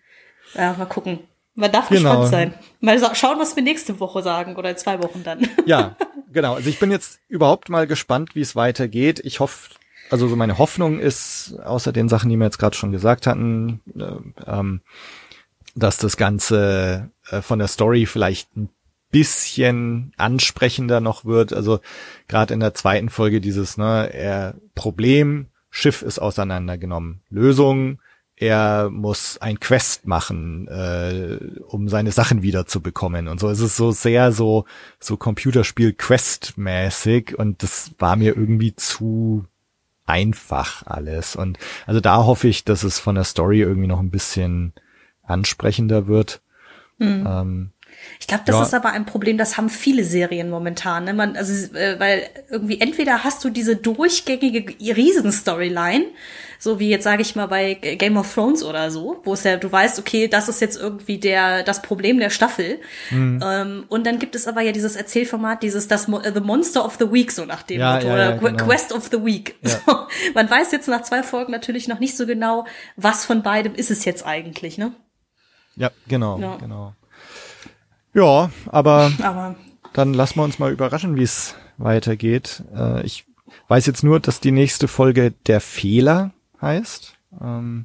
Ja. mal gucken. Man darf Genau. gespannt sein. Mal schauen, was wir nächste Woche sagen oder in zwei Wochen dann. [laughs] Ja, genau. Also ich bin jetzt überhaupt mal gespannt, wie es weitergeht. Ich hoffe, also so meine Hoffnung ist, außer den Sachen, die wir jetzt gerade schon gesagt hatten, äh, ähm, dass das Ganze äh, von der Story vielleicht ein bisschen ansprechender noch wird. Also gerade in der zweiten Folge dieses, ne, er Problem, Schiff ist auseinandergenommen. Lösung, er muss ein Quest machen, äh, um seine Sachen wieder zu bekommen und so. Es ist so sehr so so Computerspiel Quest mäßig und das war mir irgendwie zu einfach alles und also da hoffe ich, dass es von der Story irgendwie noch ein bisschen ansprechender wird. Ähm, Ich glaube, das Ja. ist aber ein Problem, das haben viele Serien momentan. Ne? Man, also, äh, weil irgendwie entweder hast du diese durchgängige Riesenstoryline, so wie jetzt sage ich mal bei Game of Thrones oder so, wo es ja, du weißt, okay, das ist jetzt irgendwie der das Problem der Staffel. Mhm. Ähm, und dann gibt es aber ja dieses Erzählformat, dieses das Mo- äh, The Monster of the Week so nach dem Ja, Motto ja, oder genau. Quest of the Week. [laughs] So, man weiß jetzt nach zwei Folgen natürlich noch nicht so genau, was von beidem ist es jetzt eigentlich, ne? ja, genau, Ja. genau. Ja, aber Aber dann lassen wir uns mal überraschen, wie es weitergeht. Äh, ich weiß jetzt nur, dass die nächste Folge der Fehler heißt. Ähm,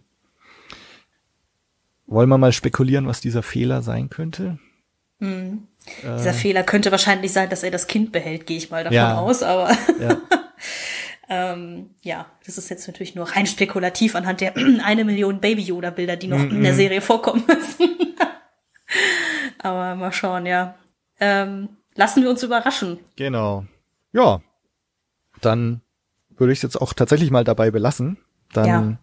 wollen wir mal spekulieren, was dieser Fehler sein könnte? Dieser Fehler könnte wahrscheinlich sein, dass er das Kind behält, gehe ich mal davon Ja. aus, aber Ja, [laughs] ähm, ja, das ist jetzt natürlich nur rein spekulativ anhand der [clears throat] eine Million Baby Yoda Bilder, die noch Mhm. in der Serie vorkommen müssen. [laughs] aber mal schauen, ja. Ähm, lassen wir uns überraschen. genau. Ja, dann würde ich es jetzt auch tatsächlich mal dabei belassen. Dann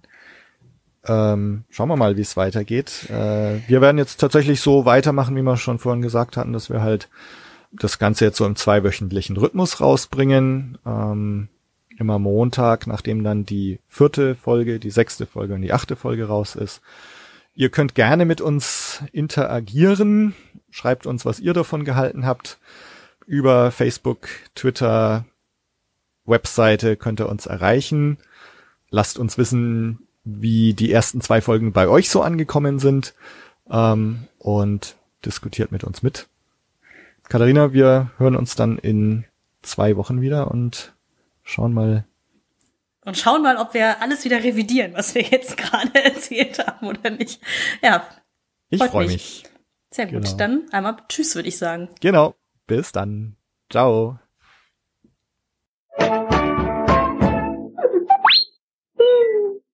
ähm, schauen wir mal, wie es weitergeht. Äh, wir werden jetzt tatsächlich so weitermachen, wie wir schon vorhin gesagt hatten, dass wir halt das Ganze jetzt so im zweiwöchentlichen Rhythmus rausbringen. Ähm, immer Montag, nachdem dann die vierte Folge, die sechste Folge und die achte Folge raus ist. Ihr könnt gerne mit uns interagieren. Schreibt uns, was ihr davon gehalten habt. Über Facebook, Twitter, Webseite könnt ihr uns erreichen. Lasst uns wissen, wie die ersten zwei Folgen bei euch so angekommen sind. Ähm, und diskutiert mit uns mit. Katharina, wir hören uns dann in zwei Wochen wieder und schauen mal. Und schauen mal, ob wir alles wieder revidieren, was wir jetzt [laughs] gerade erzählt haben oder nicht. Ja, Ich freue mich. mich. sehr gut. Genau. Dann einmal Tschüss, würde ich sagen. Genau. Bis dann. Ciao.